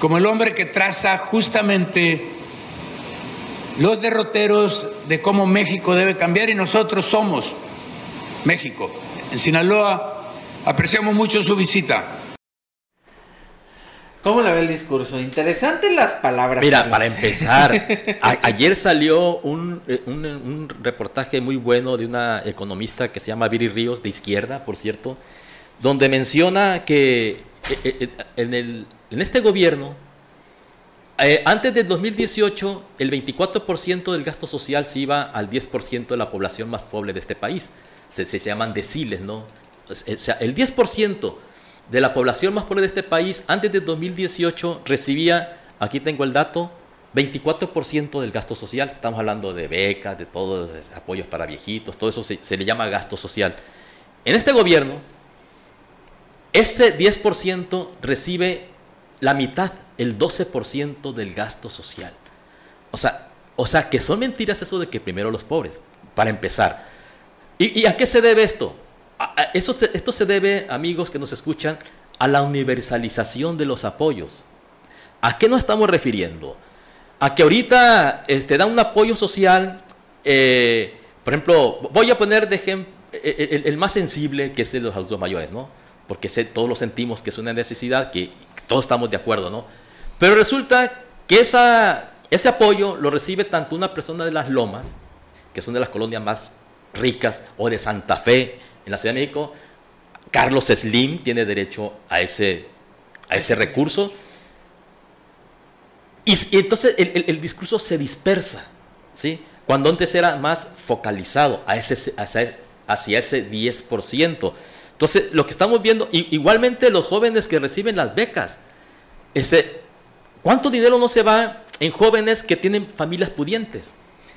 como el hombre que traza justamente los derroteros de cómo México debe cambiar y nosotros somos México. En Sinaloa apreciamos mucho su visita. ¿Cómo la ve el discurso? Interesante las palabras. Mira, para empezar, ayer salió un, un, reportaje muy bueno de una economista que se llama Viri Ríos, de izquierda, por cierto, donde menciona que eh, eh, en, el, en este gobierno eh, antes del 2018, el 24% del gasto social se iba al 10% de la población más pobre de este país. Se, llaman deciles, ¿no? O sea, el 10% de la población más pobre de este país antes del 2018 recibía, aquí tengo el dato, 24% del gasto social. Estamos hablando de becas, de todos apoyos para viejitos, todo eso se, le llama gasto social. En este gobierno, ese 10% recibe la mitad el 12% del gasto social. O sea, o sea, que son mentiras eso de que primero los pobres, para empezar. ¿Y, a qué se debe esto? Eso esto se debe, amigos que nos escuchan, a la universalización de los apoyos. ¿A qué nos estamos refiriendo? A que ahorita te este, dan un apoyo social, eh, por ejemplo, voy a poner de ejemplo el, el, más sensible, que es el de los adultos mayores, ¿no? Porque todos lo sentimos que es una necesidad, que todos estamos de acuerdo, ¿no? Pero resulta que esa, ese apoyo lo recibe tanto una persona de las Lomas, que son de las colonias más ricas, o de Santa Fe, en la Ciudad de México. Carlos Slim tiene derecho a ese, a ese recurso. Y, entonces el, discurso se dispersa, ¿sí? Cuando antes era más focalizado a ese, hacia, hacia ese 10%. Entonces, lo que estamos viendo, igualmente los jóvenes que reciben las becas, este, ¿Cuánto dinero no se va en jóvenes que tienen familias pudientes?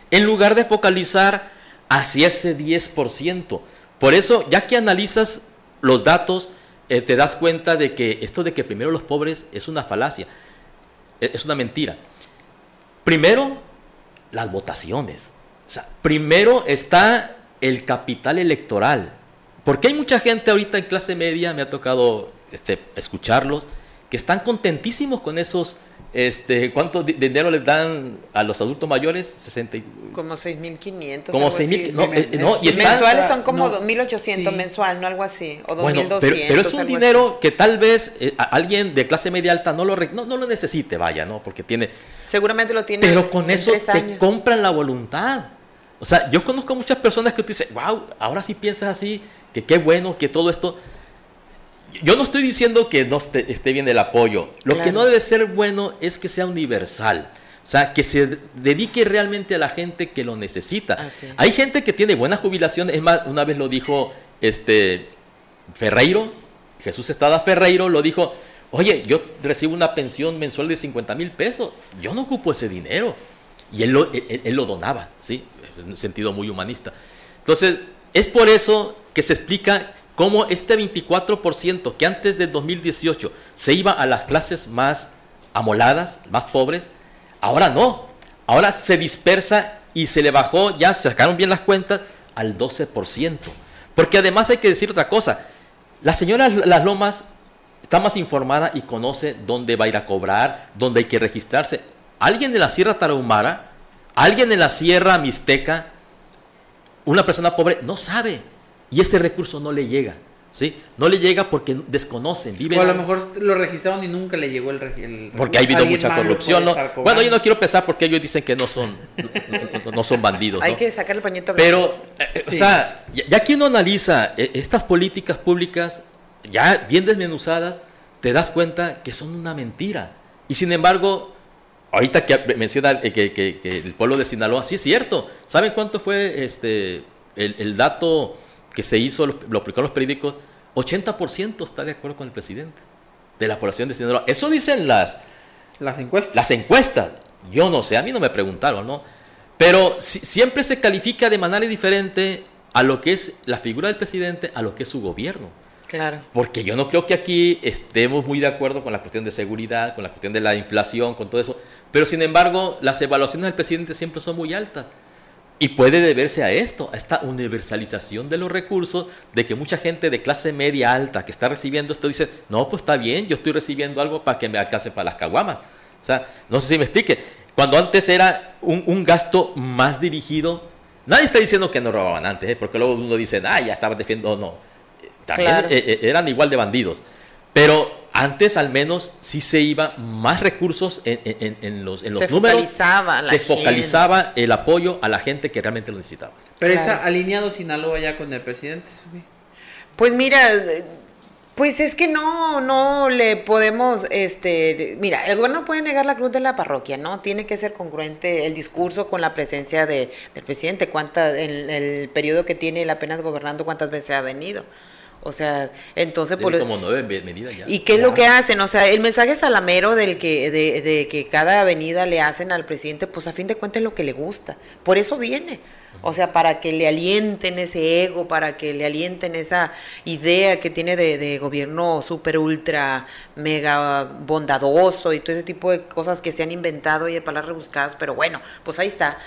En lugar de focalizar hacia ese 10%. Por eso, ya que analizas los datos, eh, te das cuenta de que esto de que primero los pobres es una falacia, e, es una mentira. primero, las votaciones. Primero está el capital electoral. Porque hay mucha gente ahorita en clase media, me ha tocado este, escucharlos, que están contentísimos con esos este, ¿Cuánto dinero les dan a los adultos mayores? 60 como 6.500. Como 6.000. No, eh, no, y mensuales son como 1.800 mensual, no algo así. O 2.200. Bueno, pero, pero, es un dinero que tal vez eh, alguien de clase media alta no lo, no, no, lo necesite, vaya, ¿no? Porque tiene. Seguramente lo tiene. Pero con eso te compran la voluntad. O sea, yo conozco muchas personas que te dicen, wow, ahora sí piensas así, que qué bueno, que todo esto yo no estoy diciendo que no esté, bien el apoyo. Lo que no debe ser bueno es que sea universal. O sea, que se dedique realmente a la gente que lo necesita. Hay gente que tiene buena jubilación. Es más, una vez lo dijo este Ferreiro, Jesús Estada Ferreiro, lo dijo, oye, yo recibo una pensión mensual de 50 mil pesos. Yo no ocupo ese dinero. Y él lo, él lo donaba, ¿sí? En un sentido muy humanista. Entonces, es por eso que se explica cómo este 24% que antes del 2018 se iba a las clases más amoladas, más pobres, ahora no. Ahora se dispersa y se le bajó, ya sacaron bien las cuentas, al 12%. Porque además hay que decir otra cosa. La señora Las Lomas está más informada y conoce dónde va a ir a cobrar, dónde hay que registrarse. Alguien de la Sierra Tarahumara, alguien en la Sierra Mixteca, una persona pobre, no sabe y ese recurso no le llega. ¿Sí? No le llega porque desconocen, viven. O a lo mejor lo registraron y nunca le llegó el, Porque ha habido mucha corrupción. ¿no? Bueno, yo no quiero pensar porque ellos dicen que no son, no, son bandidos. Hay que sacar el pañito. Pero, eh, o sea, ya, que uno analiza eh, estas políticas públicas ya bien desmenuzadas, te das cuenta que son una mentira. Y sin embargo, ahorita que menciona que, que, el pueblo de Sinaloa, sí es cierto. ¿Saben cuánto fue este el, el dato? Que se hizo, lo, lo aplicaron los periódicos, 80% está de acuerdo con el presidente de la población de Sinaloa. Eso dicen las, las encuestas. Las encuestas. Yo no sé, a mí no me preguntaron, ¿no? Pero siempre se califica de manera diferente a lo que es la figura del presidente, a lo que es su gobierno. Claro. Porque yo no creo que aquí estemos muy de acuerdo con la cuestión de seguridad, con la cuestión de la inflación, con todo eso. Pero sin embargo, las evaluaciones del presidente siempre son muy altas. Y puede deberse a esto, a esta universalización de los recursos, de que mucha gente de clase media alta que está recibiendo esto dice, no, pues está bien, yo estoy recibiendo algo para que me alcance para las caguamas. O sea, no sé si me explique. Cuando antes era un, gasto más dirigido, nadie está diciendo que no robaban antes, ¿eh? porque luego uno dice, ah, ya estaba defendiendo, no. También eh, eh, eran igual de bandidos. Pero antes al menos sí se iba más recursos en, los, en los números. se focalizaba el apoyo a la gente que realmente lo necesitaba. Pero está alineado Sinaloa ya con el presidente. Pues mira, pues es que no, no le podemos, este, mira, el gobierno puede negar la cruz de la parroquia, ¿no? Tiene que ser congruente el discurso con la presencia de, del presidente, cuántas, en el periodo que tiene él apenas gobernando, cuántas veces ha venido. O sea, entonces por como nueve medidas ya. ¿Y qué es lo que hacen? O sea, el mensaje salamero del que de, de, que cada avenida le hacen al presidente, pues a fin de cuentas es lo que le gusta. Por eso viene. O sea, para que le alienten ese ego, para que le alienten esa idea que tiene de, de gobierno súper, ultra, mega bondadoso y todo ese tipo de cosas que se han inventado y de palabras rebuscadas. Pero bueno, pues ahí está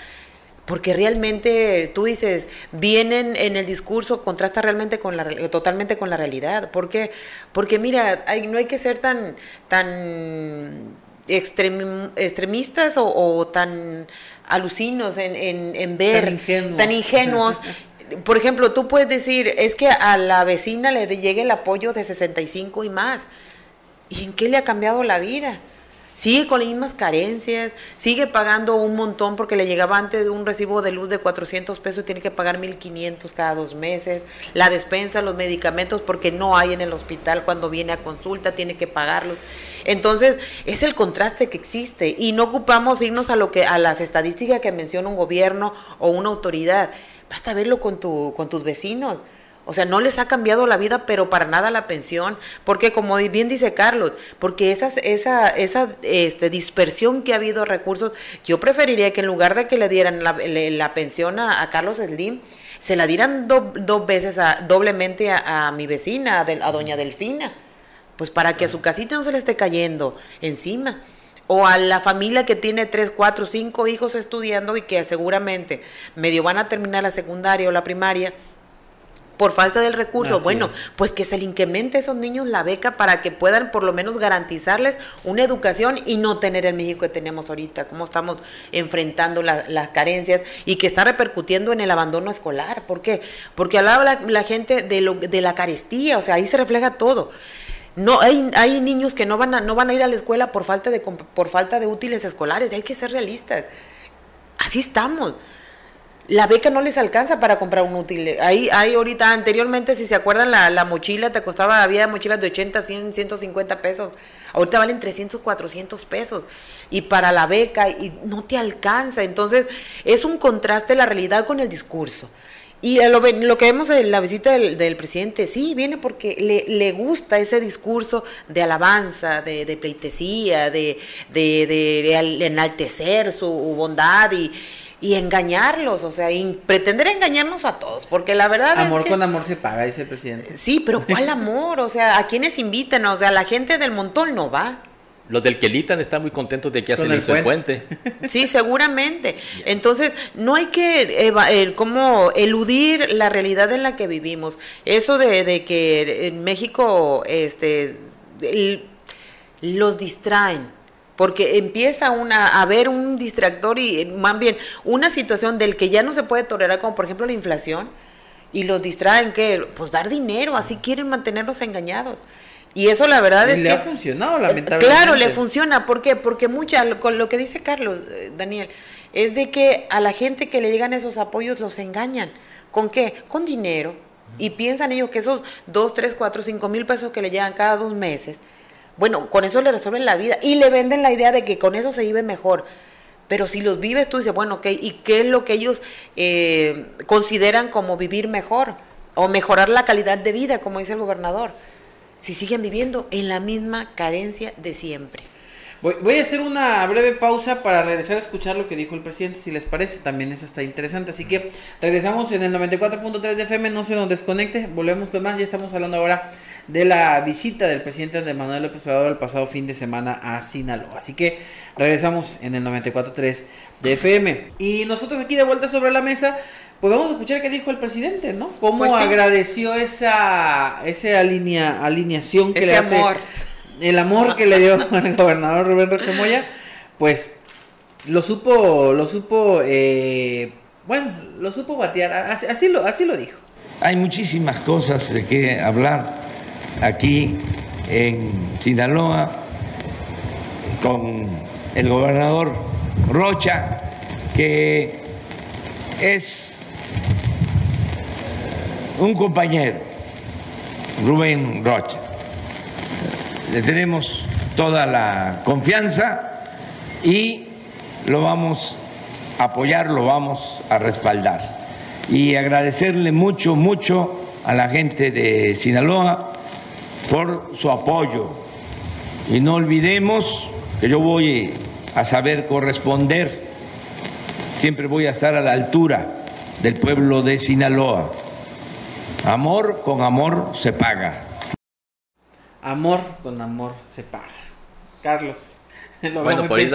porque realmente tú dices, vienen en el discurso, contrasta realmente con la, totalmente con la realidad. ¿Por qué? Porque mira, no hay que ser tan, tan extremistas o, tan alucinos en, en, ver, tan ingenuos. Por ejemplo, tú puedes decir, es que a la vecina le llegue el apoyo de 65 y más. ¿Y en qué le ha cambiado la vida? Sigue con las mismas carencias, sigue pagando un montón porque le llegaba antes un recibo de luz de 400 pesos y tiene que pagar 1.500 cada dos meses, la despensa, los medicamentos porque no hay en el hospital cuando viene a consulta, tiene que pagarlos. Entonces, es el contraste que existe y no ocupamos irnos a lo que a las estadísticas que menciona un gobierno o una autoridad. Basta verlo con tu con tus vecinos. O sea, no les ha cambiado la vida, pero para nada la pensión, porque como bien dice Carlos, porque esa, esa, esa este, dispersión que ha habido recursos, yo preferiría que en lugar de que le dieran la, pensión a, Carlos Slim, se la dieran dos veces, a, doblemente a, mi vecina, a, doña Delfina, pues para que a su casita no se le esté cayendo encima. o a la familia que tiene tres, cuatro, cinco hijos estudiando y que seguramente medio van a terminar la secundaria o la primaria por falta del recurso, bueno, pues que se le incremente a esos niños la beca para que puedan por lo menos garantizarles una educación y no tener el México que tenemos ahorita, cómo estamos enfrentando las carencias y que está repercutiendo en el abandono escolar. ¿Por qué? Porque hablaba la, la gente de, lo, de la carestía, o sea, ahí se refleja todo. No, hay, hay niños que no van, a, no van a ir a la escuela por falta, de, por falta de útiles escolares, hay que ser realistas. Así estamos. La beca no les alcanza para comprar un útil. Ahí, ahí ahorita, anteriormente, si se acuerdan, la, la mochila te costaba, había mochilas de 80, 100, 150 pesos. Ahorita valen 300, 400 pesos. Y para la beca, y no te alcanza. Entonces, es un contraste la realidad con el discurso. Y lo, lo, que vemos en la visita del, presidente, sí, viene porque le, le, gusta ese discurso de alabanza, de, de pleitesía, de, de, de, enaltecer su bondad y, y engañarlos, o sea, y pretender engañarnos a todos, porque la verdad amor es con amor se paga, dice el presidente. Sí, pero ¿cuál amor? O sea, ¿a quiénes invitan? O sea, la gente del montón no va. Los del Quelitan están muy contentos de que ya se le hizo el puente. Sí, seguramente. Entonces, no hay que eh, como eludir la realidad en la que vivimos. Eso de, que en México este, los distraen porque empieza una, a haber un distractor y más bien una situación del que ya no se puede tolerar, como por ejemplo la inflación, y los distraen que, pues dar dinero, así quieren mantenerlos engañados. Y eso la verdad es le que... ha funcionado, lamentablemente. Claro, le funciona. ¿Por qué? Porque mucha, con lo que dice Carlos, eh, Daniel, es de que a la gente que le llegan esos apoyos los engañan. ¿Con qué? Con dinero. Y piensan ellos que esos 2, 3, 4, 5 mil pesos que le llegan cada dos meses, bueno, con eso le resuelven la vida. Y le venden la idea de que con eso se vive mejor. Pero si los vives tú dices, bueno, ¿qué, ¿y qué es lo que ellos eh, consideran como vivir mejor? O mejorar la calidad de vida, como dice el gobernador si siguen viviendo en la misma carencia de siempre. Voy, a hacer una breve pausa para regresar a escuchar lo que dijo el presidente, si les parece, también eso está interesante. Así que regresamos en el 94.3 de FM, no se nos desconecte, volvemos con más, ya estamos hablando ahora de la visita del presidente de Manuel López Obrador el pasado fin de semana a Sinaloa. Así que regresamos en el 94.3 de FM. Y nosotros aquí de vuelta sobre la mesa pues vamos a escuchar qué dijo el presidente, ¿no? Cómo pues agradeció esa, esa alinea, alineación que le hace. Amor. El amor que le dio al gobernador Rubén Rocha Moya, pues lo supo, lo supo, eh, bueno, lo supo batear, así, lo, así lo dijo. Hay muchísimas cosas de qué hablar aquí en Sinaloa con el gobernador Rocha, que es un compañero, Rubén Rocha. Le tenemos toda la confianza y lo vamos a apoyar, lo vamos a respaldar. Y agradecerle mucho, mucho a la gente de Sinaloa por su apoyo. Y no olvidemos que yo voy a saber corresponder, siempre voy a estar a la altura del pueblo de Sinaloa. Amor con amor se paga. Amor con amor se paga. Carlos. bueno, por ahí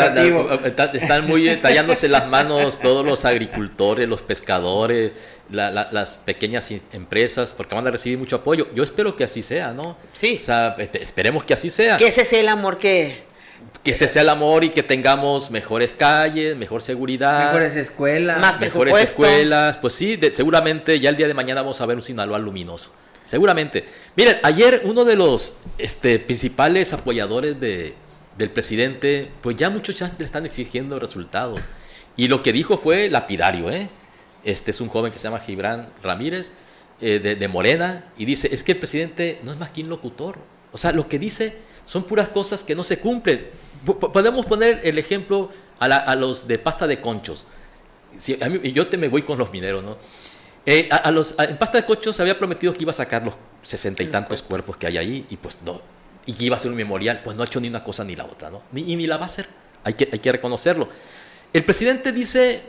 están muy tallándose las manos todos los agricultores, los pescadores, las pequeñas empresas, porque van a recibir mucho apoyo. Yo espero que así sea, ¿no? Sí. O sea, este, esperemos que así sea. Que ese sea el amor que que ese sea el amor y que tengamos mejores calles, mejor seguridad. Mejores escuelas. Más mejores escuelas. Pues sí, seguramente ya el día de mañana vamos a ver un Sinaloa luminoso. Seguramente. Miren, ayer uno de los este, principales apoyadores de, del presidente, pues ya muchos ya le están exigiendo resultados. Y lo que dijo fue lapidario, ¿eh? Este es un joven que se llama Gibran Ramírez, eh, de, Morena, y dice, es que el presidente no es más que un locutor. O sea, lo que dice son puras cosas que no se cumplen. Podemos poner el ejemplo a, los de pasta de conchos. Si, yo te me voy con los mineros, ¿no? Eh, a, los, en pasta de conchos se había prometido que iba a sacar los sesenta y tantos cuerpos que hay ahí y pues no. Y que iba a ser un memorial, pues no ha hecho ni una cosa ni la otra, ¿no? Ni, y ni la va a hacer. Hay que, hay que reconocerlo. El presidente dice,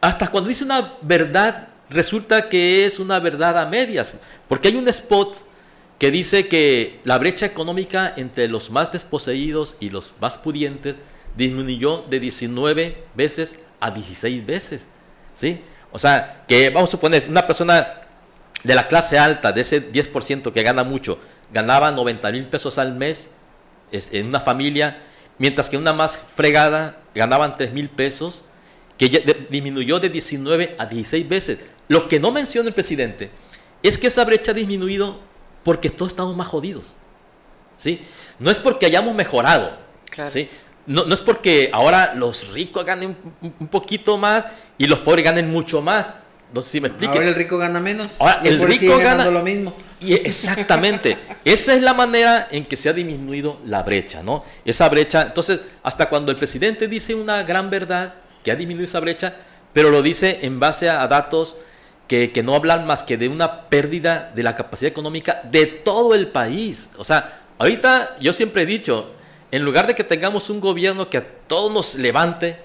hasta cuando dice una verdad, resulta que es una verdad a medias. Porque hay un spot que dice que la brecha económica entre los más desposeídos y los más pudientes disminuyó de 19 veces a 16 veces. ¿sí? O sea, que vamos a suponer, una persona de la clase alta, de ese 10% que gana mucho, ganaba 90 mil pesos al mes en una familia, mientras que una más fregada ganaban 3 mil pesos, que disminuyó de 19 a 16 veces. Lo que no menciona el presidente es que esa brecha ha disminuido porque todos estamos más jodidos. ¿sí? No es porque hayamos mejorado. ¿sí? No, no, es porque ahora los ricos ganen un, poquito más y los pobres ganen mucho más. No sé si me explique. Ahora el rico gana menos. Ahora el, rico gana lo mismo. Y exactamente. esa es la manera en que se ha disminuido la brecha, ¿no? Esa brecha. Entonces, hasta cuando el presidente dice una gran verdad, que ha disminuido esa brecha, pero lo dice en base a, datos que, que, no hablan más que de una pérdida de la capacidad económica de todo el país. O sea, ahorita yo siempre he dicho, en lugar de que tengamos un gobierno que a todos nos levante,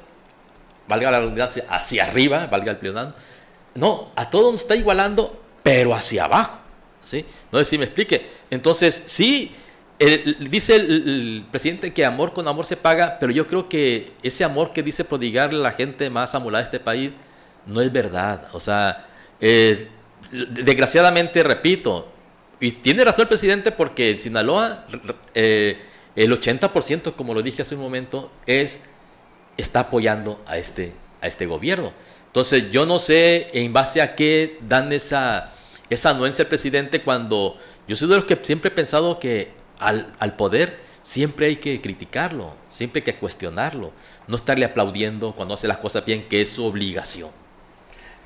valga la redundancia, hacia arriba, valga el pleonasmo, no, a todos nos está igualando, pero hacia abajo. ¿sí? No sé si me explique. Entonces, sí, dice el, presidente que amor con amor se paga, pero yo creo que ese amor que dice prodigarle a la gente más amolada de este país no es verdad. O sea, eh, desgraciadamente, repito, y tiene razón el presidente porque en Sinaloa eh, el 80%, como lo dije hace un momento, es, está apoyando a este, a este gobierno. Entonces, yo no sé en base a qué dan esa, esa anuencia al presidente cuando yo soy de los que siempre he pensado que al, al poder siempre hay que criticarlo, siempre hay que cuestionarlo, no estarle aplaudiendo cuando hace las cosas bien, que es su obligación.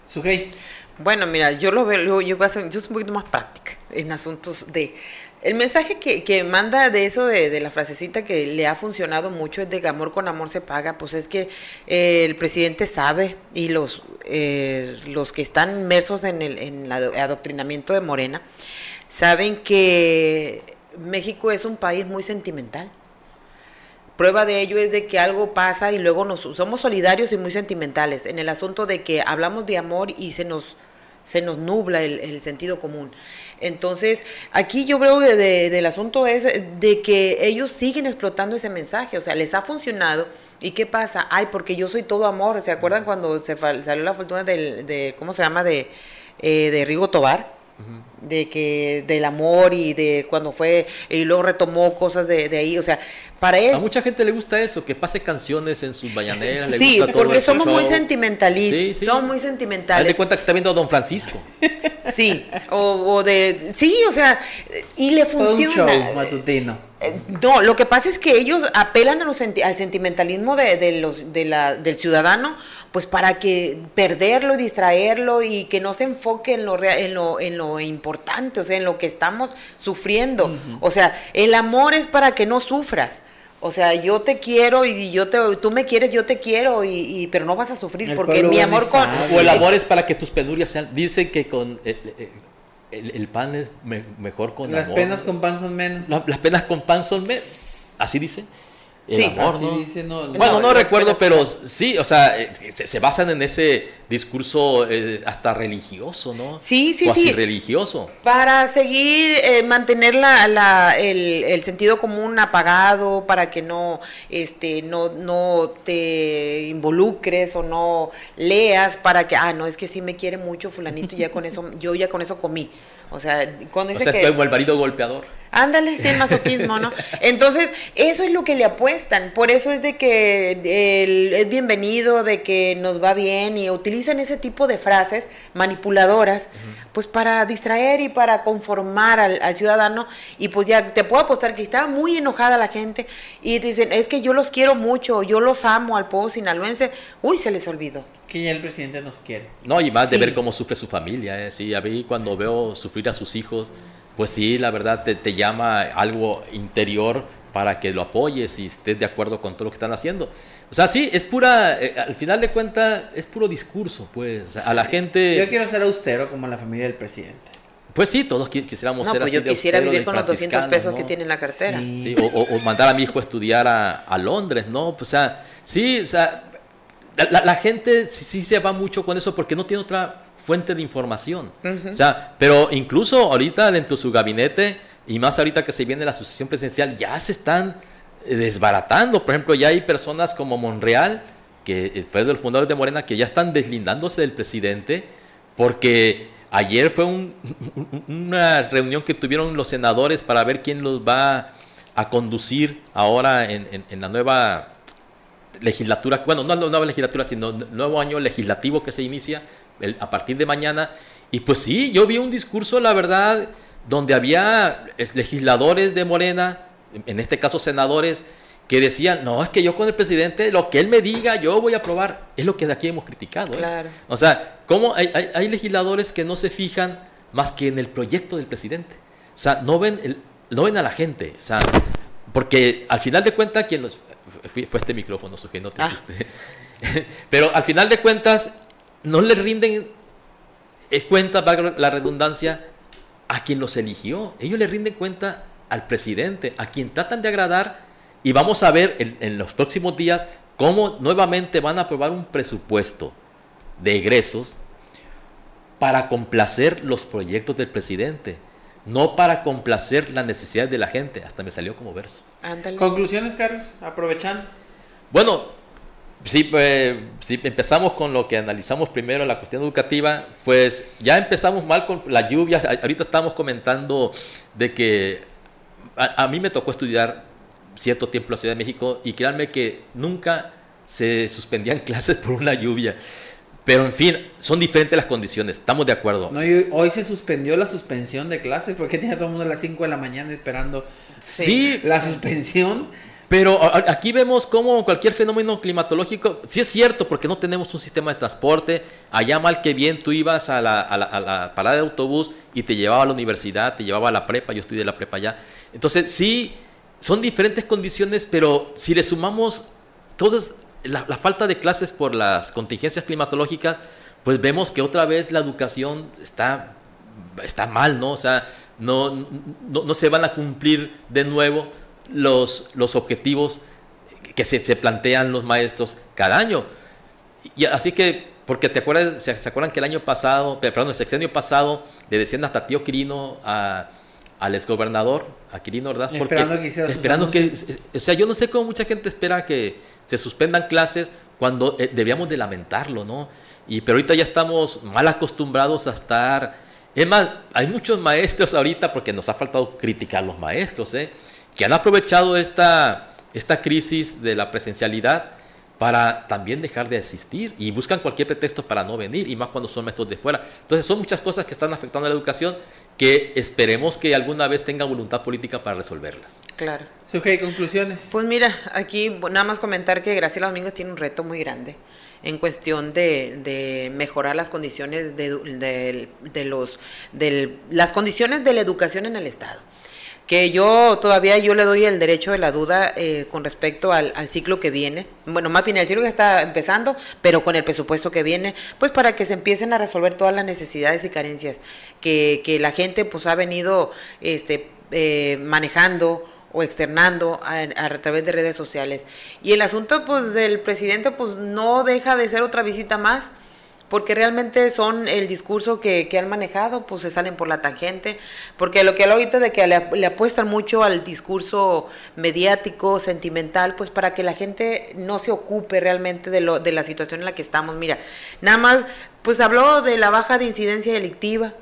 Sugey. Bueno, mira, yo lo veo, yo, yo soy un poquito más práctica en asuntos de el mensaje que, que manda de eso, de, la frasecita que le ha funcionado mucho, es de que amor con amor se paga, pues es que eh, el presidente sabe y los, eh, los que están inmersos en el, en el adoctrinamiento de Morena, saben que México es un país muy sentimental. Prueba de ello es de que algo pasa y luego nos somos solidarios y muy sentimentales en el asunto de que hablamos de amor y se nos se nos nubla el, sentido común. Entonces, aquí yo veo de, del asunto es de que ellos siguen explotando ese mensaje, o sea, les ha funcionado. ¿Y qué pasa? Ay, porque yo soy todo amor. ¿Se acuerdan cuando se salió la fortuna del, de, ¿cómo se llama? De, eh, de Rigo Tobar de que del amor y de cuando fue y luego retomó cosas de, de, ahí, o sea, para él a mucha gente le gusta eso, que pase canciones en sus bañaneras, sí, porque somos muy sentimentalistas, somos muy sentimentales. Te cuenta que está viendo a Don Francisco. Sí, o, de sí, o sea, y le funciona. un show matutino. Eh, no, lo que pasa es que ellos apelan a los, al sentimentalismo de, de los, de la, del ciudadano pues para que perderlo y distraerlo y que no se enfoque en lo, en lo, en lo importante, o sea, en lo que estamos sufriendo. O sea, el amor es para que no sufras. O sea, yo te quiero y yo te, tú me quieres, yo te quiero, y, pero no vas a sufrir porque mi amor con... O el amor es para que tus penurias sean... Dicen que con... Eh, eh, el, pan es mejor con las penas con pan son menos. las penas con pan son menos. Así dice sí, bueno, no, recuerdo, pero sí, o sea, eh, se, basan en ese discurso eh, hasta religioso, ¿no? Sí, sí, sí. religioso. Para seguir, eh, mantener la, el, sentido común apagado, para que no, este, no, no te involucres o no leas, para que, ah, no, es que sí me quiere mucho fulanito y ya con eso, yo ya con eso comí. O sea, cuando dice o sea, que... el marido golpeador. Ándale, sí, el masoquismo, ¿no? Entonces, eso es lo que le apuestan. Por eso es de que él es bienvenido, de que nos va bien y utilizan ese tipo de frases manipuladoras, pues para distraer y para conformar al, ciudadano. Y pues ya te puedo apostar que estaba muy enojada la gente y dicen, es que yo los quiero mucho, yo los amo al pueblo sinaloense. Uy, se les olvidó que ya el presidente nos quiere. No, y más de ver cómo sufre su familia. ¿eh? Sí, a mí cuando veo sufrir a sus hijos, pues sí, la verdad te, te llama algo interior para que lo apoyes y estés de acuerdo con todo lo que están haciendo. O sea, sí, es pura, eh, al final de cuentas, es puro discurso, pues, a la gente... Yo quiero ser austero como la familia del presidente. Pues sí, todos quisiéramos no, ser pues yo quisiera vivir con los 200 pesos que tiene en la cartera. Sí. o, o, mandar a mi hijo a estudiar a, a Londres, ¿no? Pues, o sea, sí, o sea, la, gente sí, se va mucho con eso porque no tiene otra fuente de información. O sea, pero incluso ahorita dentro de su gabinete, y más ahorita que se viene la sucesión presidencial, ya se están eh, desbaratando. Por ejemplo, ya hay personas como Monreal, que eh, fue del fundador de Morena, que ya están deslindándose del presidente, porque ayer fue una reunión que tuvieron los senadores para ver quién los va a conducir ahora en, la nueva legislatura, bueno, no la nueva legislatura, sino el nuevo año legislativo que se inicia a partir de mañana. Y pues sí, yo vi un discurso, la verdad, donde había eh, legisladores de Morena, en este caso senadores, que decían, no, es que yo con el presidente, lo que él me diga, yo voy a aprobar. Es lo que de aquí hemos criticado. ¿eh? O sea, ¿cómo hay, hay, legisladores que no se fijan más que en el proyecto del presidente? O sea, no ven, el, no ven a la gente. O sea, porque al final de cuentas, quien los... Fue, este micrófono, que no te ah. Pero al final de cuentas, no le rinden eh, cuenta, para la redundancia, a quien los eligió. Ellos le rinden cuenta al presidente, a quien tratan de agradar y vamos a ver en, los próximos días cómo nuevamente van a aprobar un presupuesto de egresos para complacer los proyectos del presidente, no para complacer las necesidades de la gente. Hasta me salió como verso. Conclusiones, Carlos, aprovechando. Bueno, si, pues, si empezamos con lo que analizamos primero, la cuestión educativa, pues ya empezamos mal con las lluvias. Ahorita estamos comentando de que a mí me tocó estudiar cierto tiempo en la Ciudad de México y créanme que nunca se suspendían clases por una lluvia. Pero en fin, son diferentes las condiciones, estamos de acuerdo. hoy se suspendió la suspensión de clases, porque tenía todo el mundo a las 5 de la mañana esperando sí, la suspensión. Pero aquí vemos cómo cualquier fenómeno climatológico, sí es cierto, porque no tenemos un sistema de transporte. Allá mal que bien, tú ibas a la, a la parada de autobús y te llevaba a la universidad, te llevaba a la prepa, yo estudié la prepa allá. Entonces sí son diferentes condiciones, pero si le sumamos todas la, falta de clases por las contingencias climatológicas, pues vemos que otra vez la educación está, está mal, ¿no? O sea, no, no, se van a cumplir de nuevo los, los objetivos que se, se, plantean los maestros cada año. Y así que, porque te acuerdas, se, acuerdan que el año pasado, perdón, el sexenio pasado, le decían hasta tío Quirino a al exgobernador, a Quirino Ordaz, porque esperando que, esperando que o sea, yo no sé cómo mucha gente espera que se suspendan clases cuando eh, debíamos de lamentarlo, ¿no? Y pero ahorita ya estamos mal acostumbrados a estar es más, hay muchos maestros ahorita porque nos ha faltado criticar a los maestros, ¿eh? Que han aprovechado esta esta crisis de la presencialidad para también dejar de asistir y buscan cualquier pretexto para no venir y más cuando son maestros de fuera. Entonces son muchas cosas que están afectando a la educación que esperemos que alguna vez tenga voluntad política para resolverlas. Claro. Suje, conclusiones. Pues mira, aquí nada más comentar que Graciela Domingos tiene un reto muy grande en cuestión de, mejorar las condiciones de, de los de las condiciones de la educación en el estado que yo todavía yo le doy el derecho de la duda eh, con respecto al, ciclo que viene, bueno, más bien el ciclo que está empezando, pero con el presupuesto que viene, pues para que se empiecen a resolver todas las necesidades y carencias que, que la gente pues ha venido este, eh, manejando o externando a, a, través de redes sociales. Y el asunto pues del presidente pues no deja de ser otra visita más porque realmente son el discurso que, han manejado, pues se salen por la tangente, porque lo que hablo ahorita de que le, apuestan mucho al discurso mediático, sentimental, pues para que la gente no se ocupe realmente de, lo, de la situación en la que estamos. Mira, nada más, pues habló de la baja de incidencia delictiva,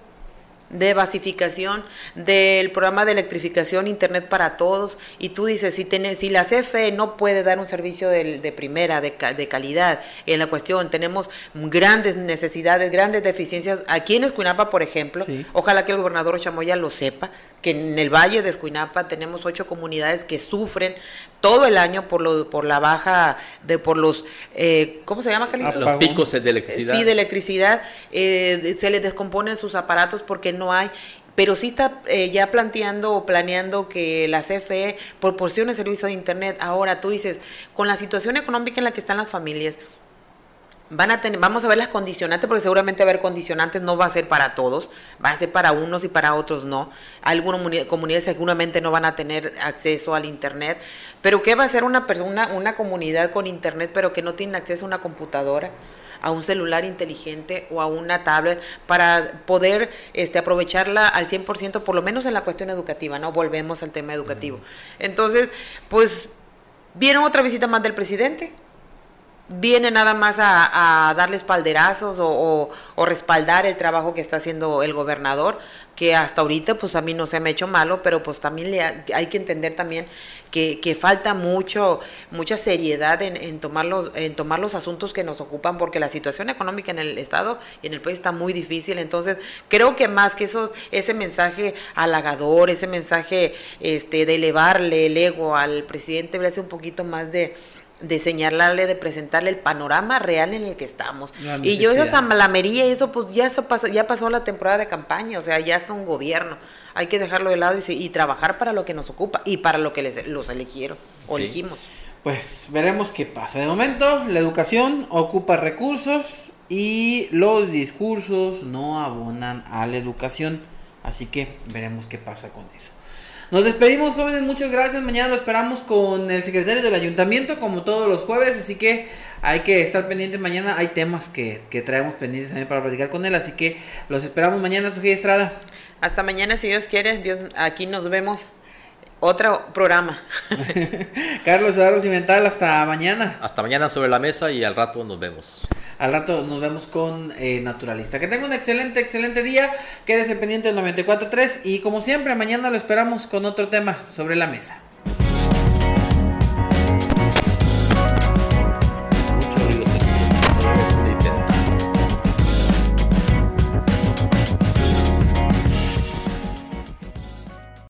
de basificación del programa de electrificación Internet para todos y tú dices, si, si la CFE no puede dar un servicio de, de primera, de, de, calidad en la cuestión, tenemos grandes necesidades, grandes deficiencias, aquí en Escuinapa, por ejemplo, ojalá que el gobernador Chamoya lo sepa, que en el Valle de Escuinapa tenemos ocho comunidades que sufren todo el año por lo, por la baja de por los eh, ¿cómo se llama Carlitos? los picos de electricidad. Sí de electricidad. Eh, se les descomponen sus aparatos porque no hay pero sí está eh, ya planteando o planeando que la CFE proporcione servicio de internet ahora tú dices con la situación económica en la que están las familias van a tener, vamos a ver las condicionantes, porque seguramente haber condicionantes, no va a ser para todos, va a ser para unos y para otros no. Algunas comunidades seguramente no van a tener acceso al internet, pero ¿qué va a ser una persona, una comunidad con internet, pero que no tiene acceso a una computadora? A un celular inteligente o a una tablet para poder este, aprovecharla al 100%, por lo menos en la cuestión educativa, ¿no? Volvemos al tema educativo. Entonces, pues, vieron otra visita más del presidente, viene nada más a, darle espalderazos o, respaldar el trabajo que está haciendo el gobernador, que hasta ahorita pues a mí no se me ha hecho malo, pero pues también le hay que entender también que, falta mucho, mucha seriedad en, tomar los, en tomar los asuntos que nos ocupan, porque la situación económica en el Estado y en el país está muy difícil. Entonces, creo que más que eso, ese mensaje halagador, ese mensaje este, de elevarle el ego al presidente, debe ser un poquito más de de señalarle, de presentarle el panorama real en el que estamos. Y yo esa zamalamería y eso pues ya eso pasó, ya pasó la temporada de campaña, o sea, ya está un gobierno. Hay que dejarlo de lado y, y trabajar para lo que nos ocupa y para lo que les, los eligieron o elegimos. Pues veremos qué pasa. De momento, la educación ocupa recursos y los discursos no abonan a la educación. Así que veremos qué pasa con eso. Nos despedimos, jóvenes. Muchas gracias. Mañana lo esperamos con el secretario del ayuntamiento, como todos los jueves. Así que hay que estar pendientes mañana. Hay temas que, traemos pendientes también para platicar con él. Así que los esperamos mañana, Sofía Estrada. Hasta mañana, si Dios quiere. Dios, aquí nos vemos. Otro programa. Carlos Eduardo Cimental, hasta mañana. Hasta mañana sobre la mesa y al rato nos vemos. Al rato nos vemos con eh, Naturalista. Que tenga un excelente, excelente día. Quédese pendiente del 94.3 y como siempre, mañana lo esperamos con otro tema sobre la mesa.